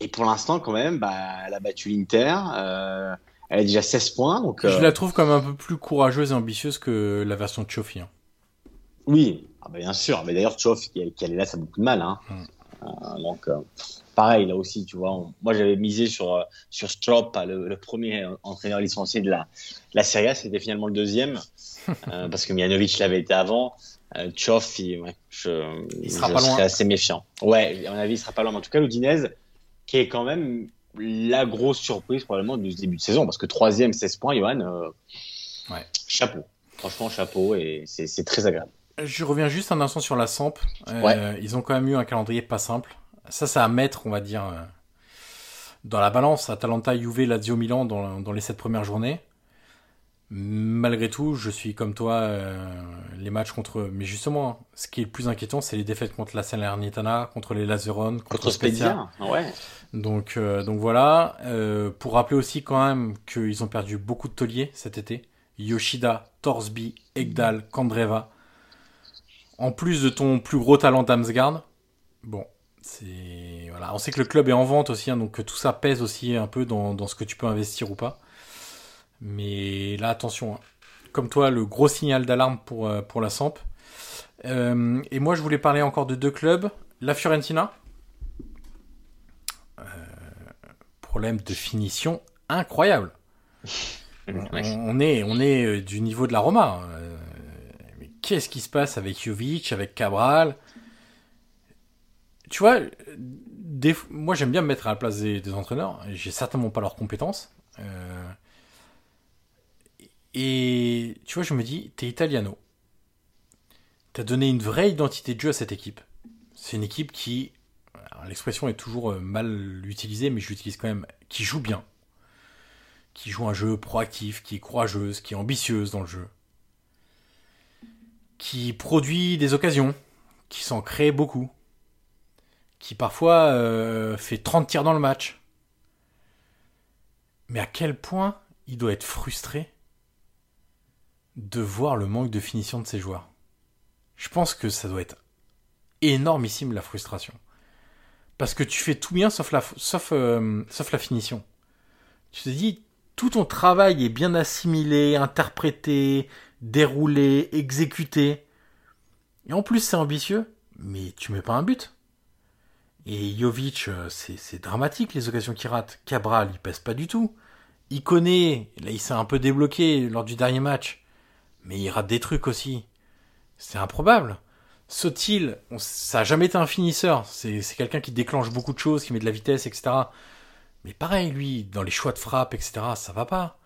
et pour l'instant, quand même, bah, elle a battu l'Inter. Euh, elle a déjà 16 points. Donc, Je euh, la trouve comme un peu plus courageuse et ambitieuse que la version de Chofi. Hein. Oui, ah bah, bien sûr. Mais d'ailleurs, Chof qui, est là, ça a beaucoup de mal. Hein. Mm. Euh, donc, euh, pareil, là aussi, tu vois. moi, j'avais misé sur, sur Strop, le, premier entraîneur licencié de la, la Serie A. C'était finalement le deuxième. parce que Mianovic l'avait été avant. Il, je, il sera pas loin. assez méfiant. Ouais, à mon avis, il sera pas loin. Mais en tout cas, l'Udinese, qui est quand même la grosse surprise probablement du début de saison parce que troisième 16 points Johan euh, ouais. chapeau franchement chapeau et c'est très agréable je reviens juste un instant sur la Samp euh, ils ont quand même eu un calendrier pas simple ça c'est à mettre on va dire euh, dans la balance Atalanta Juve Lazio Milan dans, dans les sept premières journées malgré tout, je suis comme toi, euh, les matchs contre. Mais justement, ce qui est le plus inquiétant, c'est les défaites contre la Salernitana, contre les Lazeron, contre, contre Spezia. Ouais. Donc, donc voilà. Pour rappeler aussi quand même qu'ils ont perdu beaucoup de tauliers cet été. Yoshida, Torsby, Egdal, Kandreva. En plus de ton plus gros talent Damsgaard. Bon, c'est voilà. On sait que le club est en vente aussi, hein, donc tout ça pèse aussi un peu dans, dans ce que tu peux investir ou pas. Mais là, attention, hein. comme toi, le gros signal d'alarme pour, euh, pour la Samp. Euh, et moi, je voulais parler encore de deux clubs. La Fiorentina. Euh, problème de finition incroyable. On, est, on est du niveau de la Roma. Hein. Qu'est-ce qui se passe avec Jovic, avec Cabral? Tu vois, moi j'aime bien me mettre à la place des, entraîneurs. J'ai certainement pas leurs compétences. Et tu vois, je me dis, t'es italiano. T'as donné une vraie identité de jeu à cette équipe. C'est une équipe qui, l'expression est toujours euh, mal utilisée, mais je l'utilise quand même, qui joue bien. Qui joue un jeu proactif, qui est courageuse, qui est ambitieuse dans le jeu. Qui produit des occasions, qui s'en crée beaucoup. Qui parfois euh, fait 30 tirs dans le match. Mais à quel point il doit être frustré de voir le manque de finition de ces joueurs? Je pense que ça doit être énormissime la frustration. Parce que tu fais tout bien sauf la, euh, sauf la finition. Tu te dis, tout ton travail est bien assimilé, interprété, déroulé, exécuté. Et en plus c'est ambitieux, mais tu mets pas un but. Et Jovic, euh, c'est dramatique les occasions qu'il rate. Cabral, il pèse pas du tout. Il connaît, là il s'est un peu débloqué lors du dernier match mais il rate des trucs aussi. C'est improbable. Sotil, ça a jamais été un finisseur. C'est quelqu'un qui déclenche beaucoup de choses, qui met de la vitesse, etc. Mais pareil, lui, dans les choix de frappe, etc., ça va pas.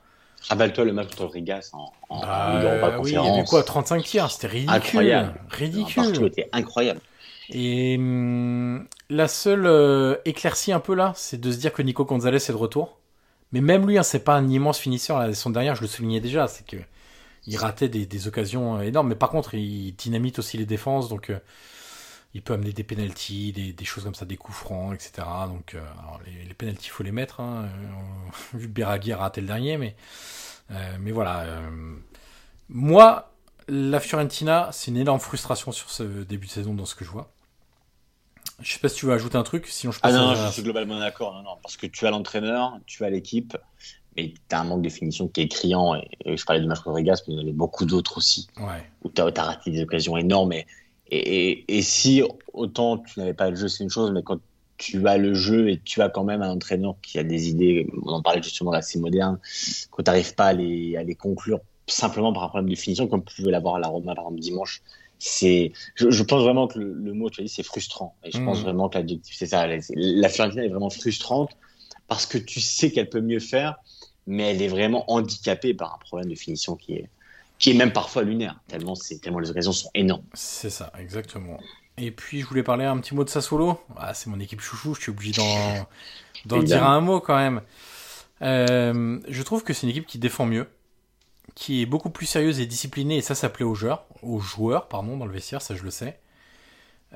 Rappelle-toi le match contre Rigas en, en, bah, Oui, il y avait quoi 35 tirs, c'était ridicule. Incroyable. Ridicule. était incroyable. Et hum, la seule euh, éclaircie un peu là, c'est de se dire que Nico Gonzalez est de retour. Mais même lui, hein, c'est pas un immense finisseur. Là, son derrière, je le soulignais déjà, c'est que il ratait des, occasions énormes. Mais par contre, il dynamite aussi les défenses, donc euh, il peut amener des penalties, des, choses comme ça, des coups francs, etc. Donc euh, les, les penalties, il faut les mettre. Hein. Euh, vu que Beragui a raté le dernier, mais, mais voilà. moi, la Fiorentina, c'est une énorme frustration sur ce début de saison dans ce que je vois. Je sais pas si tu veux ajouter un truc, sinon je Ah passe non, à- je suis globalement d'accord. Non, non, parce que tu as l'entraîneur, tu as l'équipe, mais tu as un manque de finition qui est criant. Et, et je parlais de Marc Rodriguez, mais il y en avait beaucoup d'autres aussi, Ouais. où tu as, raté des occasions énormes. Et, et, et- et si autant tu n'avais pas le jeu, c'est une chose, mais quand tu as le jeu et tu as quand même un entraîneur qui a des idées, on en parlait justement c'est moderne, quand tu n'arrives pas à les, à les conclure simplement par un problème de finition, comme pouvait l'avoir à la Roma par exemple dimanche, c'est, je, je pense vraiment que le, le mot, tu as dit, c'est frustrant. Et je pense vraiment que l'adjectif, c'est ça. La, la Fiorentina est vraiment frustrante parce que tu sais qu'elle peut mieux faire, mais elle est vraiment handicapée par un problème de finition qui est, qui est même parfois lunaire, tellement, les occasions sont énormes. C'est ça, exactement. Et puis je voulais parler un petit mot de Sassuolo. Ah, c'est mon équipe chouchou, je suis obligé d'en, dire un mot quand même. Euh, je trouve que c'est une équipe qui défend mieux, qui est beaucoup plus sérieuse et disciplinée, et ça, ça plaît aux joueurs, aux joueurs pardon, dans le vestiaire, ça je le sais.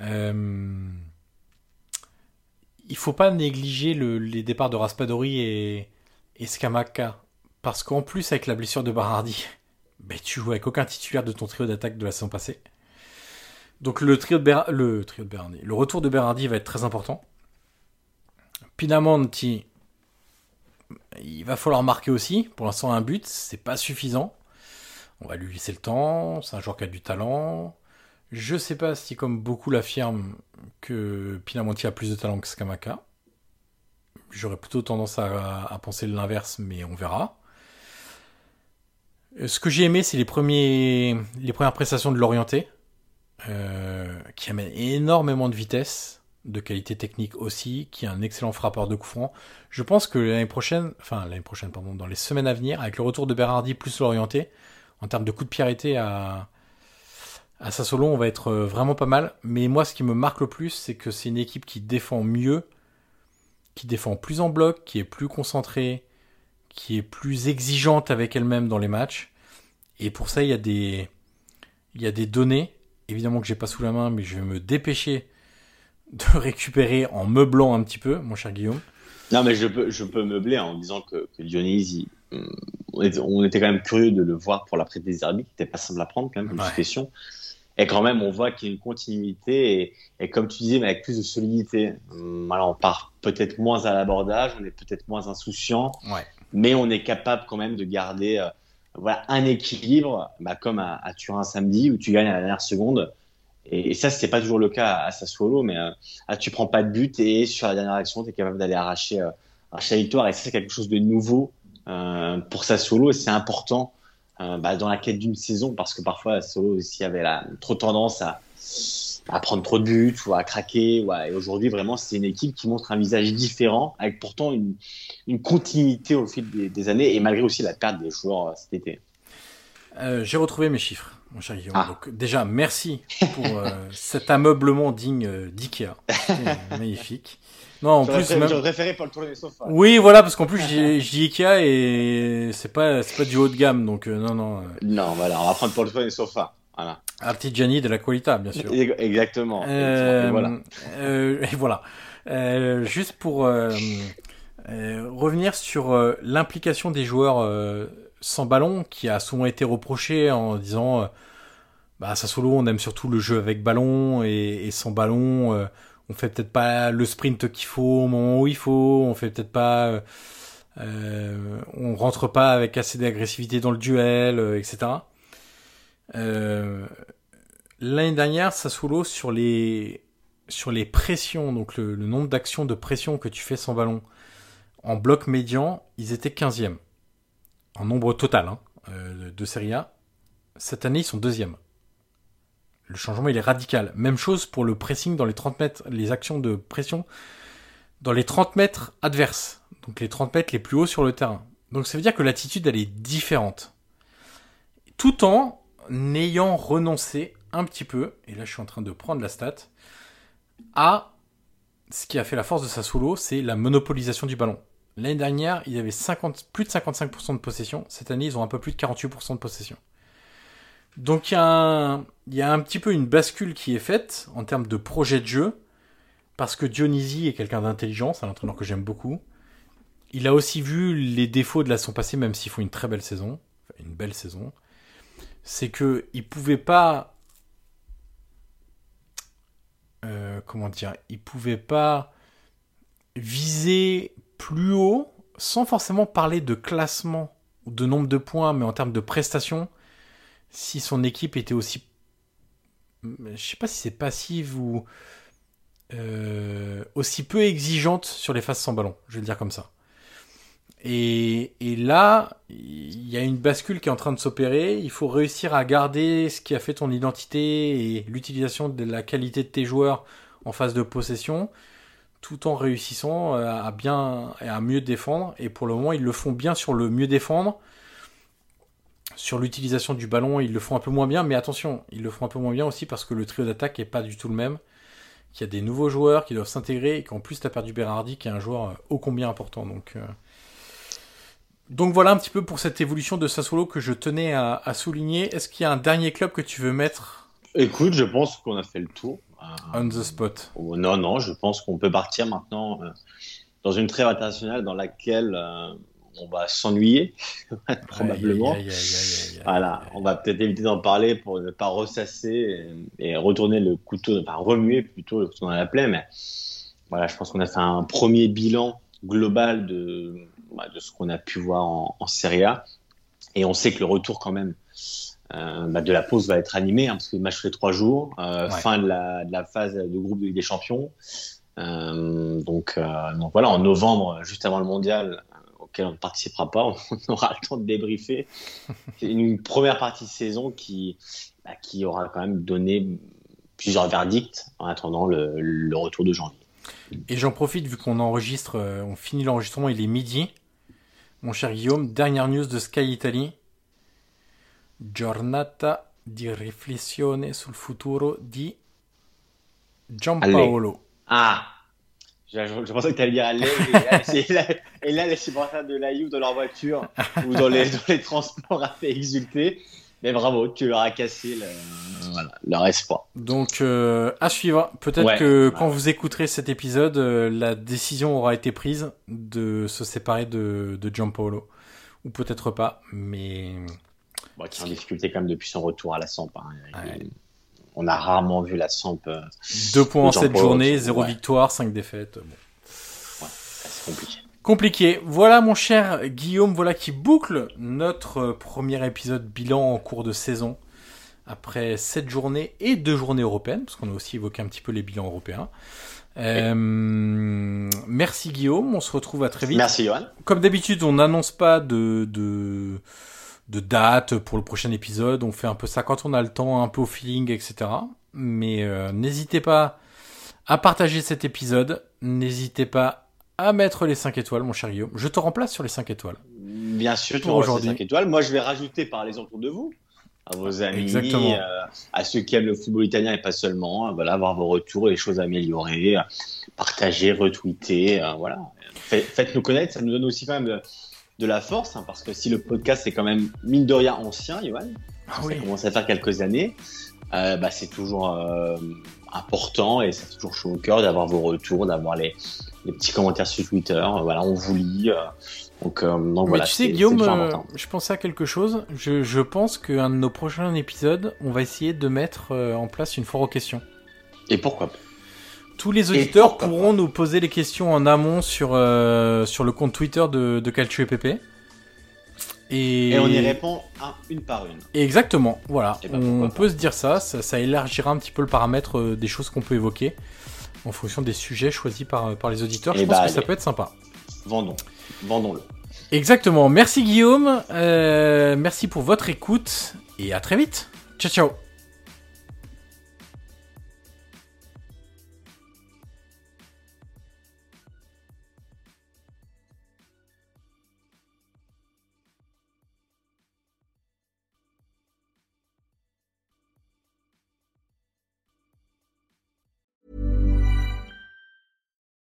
Euh, il faut pas négliger le- les départs de Raspadori et, et Scamacca, parce qu'en plus avec la blessure de Barardi, tu joues avec aucun titulaire de ton trio d'attaque de la saison passée. Donc le trio de Ber- le retour de Berardi va être très important. Pinamonti, il va falloir marquer aussi. Pour l'instant, un but, c'est pas suffisant. On va lui laisser le temps. C'est un joueur qui a du talent. Je sais pas si, comme beaucoup l'affirment, que Pinamonti a plus de talent que Skamaka. J'aurais plutôt tendance à penser l'inverse, mais on verra. Euh, Ce que j'ai aimé, c'est les, premières prestations de l'Orienté, euh, qui amène énormément de vitesse, de qualité technique aussi, qui est un excellent frappeur de coups francs. Je pense que l'année prochaine, enfin l'année prochaine, pardon, dans les semaines à venir, avec le retour de Berardi plus l'Orienté, en termes de coups de pied à, à Sassolo, on va être euh, vraiment pas mal. Mais moi, ce qui me marque le plus, c'est que c'est une équipe qui défend mieux, qui défend plus en bloc, qui est plus concentrée, qui est plus exigeante avec elle-même dans les matchs. Et pour ça, il y a des, il y a des données, évidemment que j'ai pas sous la main, mais je vais me dépêcher de récupérer en meublant un petit peu, mon cher Guillaume. Non, mais je peux, je peux meubler en disant que, que Dionys, il- hum, on, était, quand même curieux de le voir pour la prête des arbitres, qui n'était pas simple à prendre quand même comme Ouais. situation. Et quand même, on voit qu'il y a une continuité et, et comme tu disais, mais avec plus de solidité. Hum, Voilà, on part peut-être moins à l'abordage, on est peut-être moins insouciant, Ouais. Mais on est capable quand même de garder euh, voilà, un équilibre, bah, comme à, Turin samedi où tu gagnes à la dernière seconde. Et, ça, c'était pas toujours le cas à, à Sassuolo, mais euh, ah, tu prends pas de but et sur la dernière action, tu es capable d'aller arracher, euh, arracher la victoire. Et ça, c'est quelque chose de nouveau euh, pour Sassuolo et c'est important bah, dans la quête d'une saison parce que parfois Sassuolo aussi avait la, trop tendance à, à prendre trop de buts ou à craquer. Ouais. Et aujourd'hui, vraiment, c'est une équipe qui montre un visage différent avec pourtant une, une continuité au fil des, des années et malgré aussi la perte des joueurs euh, cet été. Euh, j'ai retrouvé mes chiffres, mon cher Guillaume. Ah. Donc déjà, merci pour euh, cet ameublement digne euh, d'Ikea. Magnifique. Non, en plus, même... j'aurais préféré pas le tourner des sofas. Oui, voilà, parce qu'en plus, j'ai- Ikea et c'est pas, c'est pas du haut de gamme, donc euh, non, non. euh, Non, voilà, on va prendre pour le tourner des sofas. Voilà. Artigiani de la qualità, bien sûr. Exactement. Euh, Et voilà. euh, et voilà. Euh, juste pour euh, euh, revenir sur euh, l'implication des joueurs euh, sans ballon, qui a souvent été reproché en disant, bah Sassuolo, on aime surtout le jeu avec ballon et, et sans ballon, euh, on fait peut-être pas le sprint qu'il faut au moment où il faut, on fait peut-être pas, euh, euh, on rentre pas avec assez d'agressivité dans le duel, euh, etc. Euh, L'année dernière, Sassuolo, sur les, sur les pressions, donc le, nombre d'actions de pression que tu fais sans ballon, en bloc médian, ils étaient 15e. En nombre total hein, euh, de Serie A. Cette année, ils sont deuxième. Le changement, il est radical. Même chose pour le pressing dans les 30 mètres, les actions de pression dans les 30 mètres adverses. Donc les 30 mètres les plus hauts sur le terrain. Donc ça veut dire que l'attitude, elle est différente. Tout en n'ayant renoncé un petit peu, et là je suis en train de prendre la stat, à ce qui a fait la force de Sassuolo, c'est la monopolisation du ballon. L'année dernière, ils avaient 50, plus de 55% de possession. Cette année, ils ont un peu plus de 48% de possession. Donc il y, a un- petit peu une bascule qui est faite en termes de projet de jeu, parce que Dionisi est quelqu'un d'intelligent, c'est un entraîneur que j'aime beaucoup. Il a aussi vu les défauts de la saison passée, même s'ils font une très belle saison, une belle saison. C'est que il pouvait pas euh, comment dire, il pouvait pas viser plus haut sans forcément parler de classement ou de nombre de points, mais en termes de prestations, si son équipe était aussi, je sais pas si c'est passive ou euh, aussi peu exigeante sur les phases sans ballon, je vais le dire comme ça. Et, et là, il y a une bascule qui est en train de s'opérer. Il faut réussir à garder ce qui a fait ton identité et l'utilisation de la qualité de tes joueurs en phase de possession, tout en réussissant à bien et à mieux défendre. Et pour le moment, ils le font bien sur le mieux défendre. Sur l'utilisation du ballon, ils le font un peu moins bien, mais attention, ils le font un peu moins bien aussi parce que le trio d'attaque est pas du tout le même. Qu'il y a des nouveaux joueurs qui doivent s'intégrer et qu'en plus, tu as perdu Berardi qui est un joueur ô combien important. Donc, euh, donc voilà un petit peu pour cette évolution de Sassuolo que je tenais à, à souligner. Est-ce qu'il y a un dernier club que tu veux mettre? Écoute, je pense qu'on a fait le tour. On the spot. Oh, non, non, je pense qu'on peut partir maintenant euh, dans une trêve internationale dans laquelle euh, on va s'ennuyer, probablement. Aïe, aïe, aïe, aïe, aïe, Voilà, on va peut-être éviter d'en parler pour ne pas ressasser et, et retourner le couteau, enfin remuer plutôt le couteau dans la plaie. Mais voilà, je pense qu'on a fait un premier bilan global de, bah, de ce qu'on a pu voir en, en Serie A. Et on sait que le retour quand même euh, bah, de la pause va être animé, hein, parce que le match fait trois jours, euh, Ouais. fin de la, de la phase de groupe de Ligue des Champions. Euh, donc, donc voilà, en novembre, juste avant le mondial, auquel on ne participera pas, on aura le temps de débriefer une première partie de saison qui, bah, qui aura quand même donné plusieurs verdicts en attendant le, le retour de janvier. Et j'en profite vu qu'on enregistre, on finit l'enregistrement, il est midi. Mon cher Guillaume, dernière news de Sky Italy. Giornata di riflessione sul futuro di Giampaolo. Ah je, je- je pensais que tu allais dire allez, et là, les supporters de la Juve dans leur voiture ou dans les, dans les transports a fait exulter. Mais bravo, tu leur as cassé le, voilà, leur espoir. Donc euh, à suivre. Peut-être Ouais. que quand vous écouterez cet épisode, euh, la décision aura été prise de se séparer de, de Giampaolo. Ou peut-être pas, mais Bon, qui est en difficulté quand même depuis son retour à la Samp. hein. Ouais. Il- On a rarement vu la Samp. euh, deux points en journées, c'est- zéro victoire, cinq défaites. Bon. c'est compliqué. Compliqué. Voilà mon cher Guillaume, voilà qui boucle notre euh, premier épisode bilan en cours de saison. Après 7 journées et 2 journées européennes, parce qu'on a aussi évoqué un petit peu les bilans européens. Euh, merci Guillaume, on se retrouve à très vite. Merci Johan. Comme d'habitude, on n'annonce pas de, de, de date pour le prochain épisode. On fait un peu ça quand on a le temps, un peu au feeling, etc. Mais euh, n'hésitez pas à partager cet épisode. N'hésitez pas à mettre les 5 étoiles, mon cher Guillaume. Je te remplace sur les 5 étoiles. Bien sûr, tu Pour aujourd'hui. 5 étoiles. Moi, je vais rajouter par les autour de vous, à vos amis, euh, à ceux qui aiment le football italien et pas seulement. hein, voilà, avoir vos retours et les choses à améliorer, euh, partager, retweeter. euh, voilà. Fait- Faites-nous connaître, ça nous donne aussi quand même de, de la force, hein, parce que si le podcast est quand même mine de rien ancien, Johan, Ah ça commence à faire quelques années, euh, bah, c'est toujours euh, important et fait toujours chaud au cœur d'avoir vos retours, d'avoir les, les petits commentaires sur Twitter. Euh, Voilà, on vous lit. euh, donc, euh, donc Mais voilà, tu sais, Guillaume, euh, je pensais à quelque chose. Je, je pense qu'un de nos prochains épisodes, on va essayer de mettre en place une foire aux questions. Et pourquoi Tous les auditeurs pourront nous poser les questions en amont sur, euh, sur le compte Twitter de, de Calcio et PP. Et, Et on y répond un- une par une. Exactement, voilà. Ben, on peut se dire ça, ça, ça élargira un petit peu le paramètre des choses qu'on peut évoquer en fonction des sujets choisis par, par les auditeurs. Je Eh pense bah, que ça peut être sympa. Vendons. Vendons-le. Exactement, merci Guillaume, euh, merci pour votre écoute et à très vite. Ciao ciao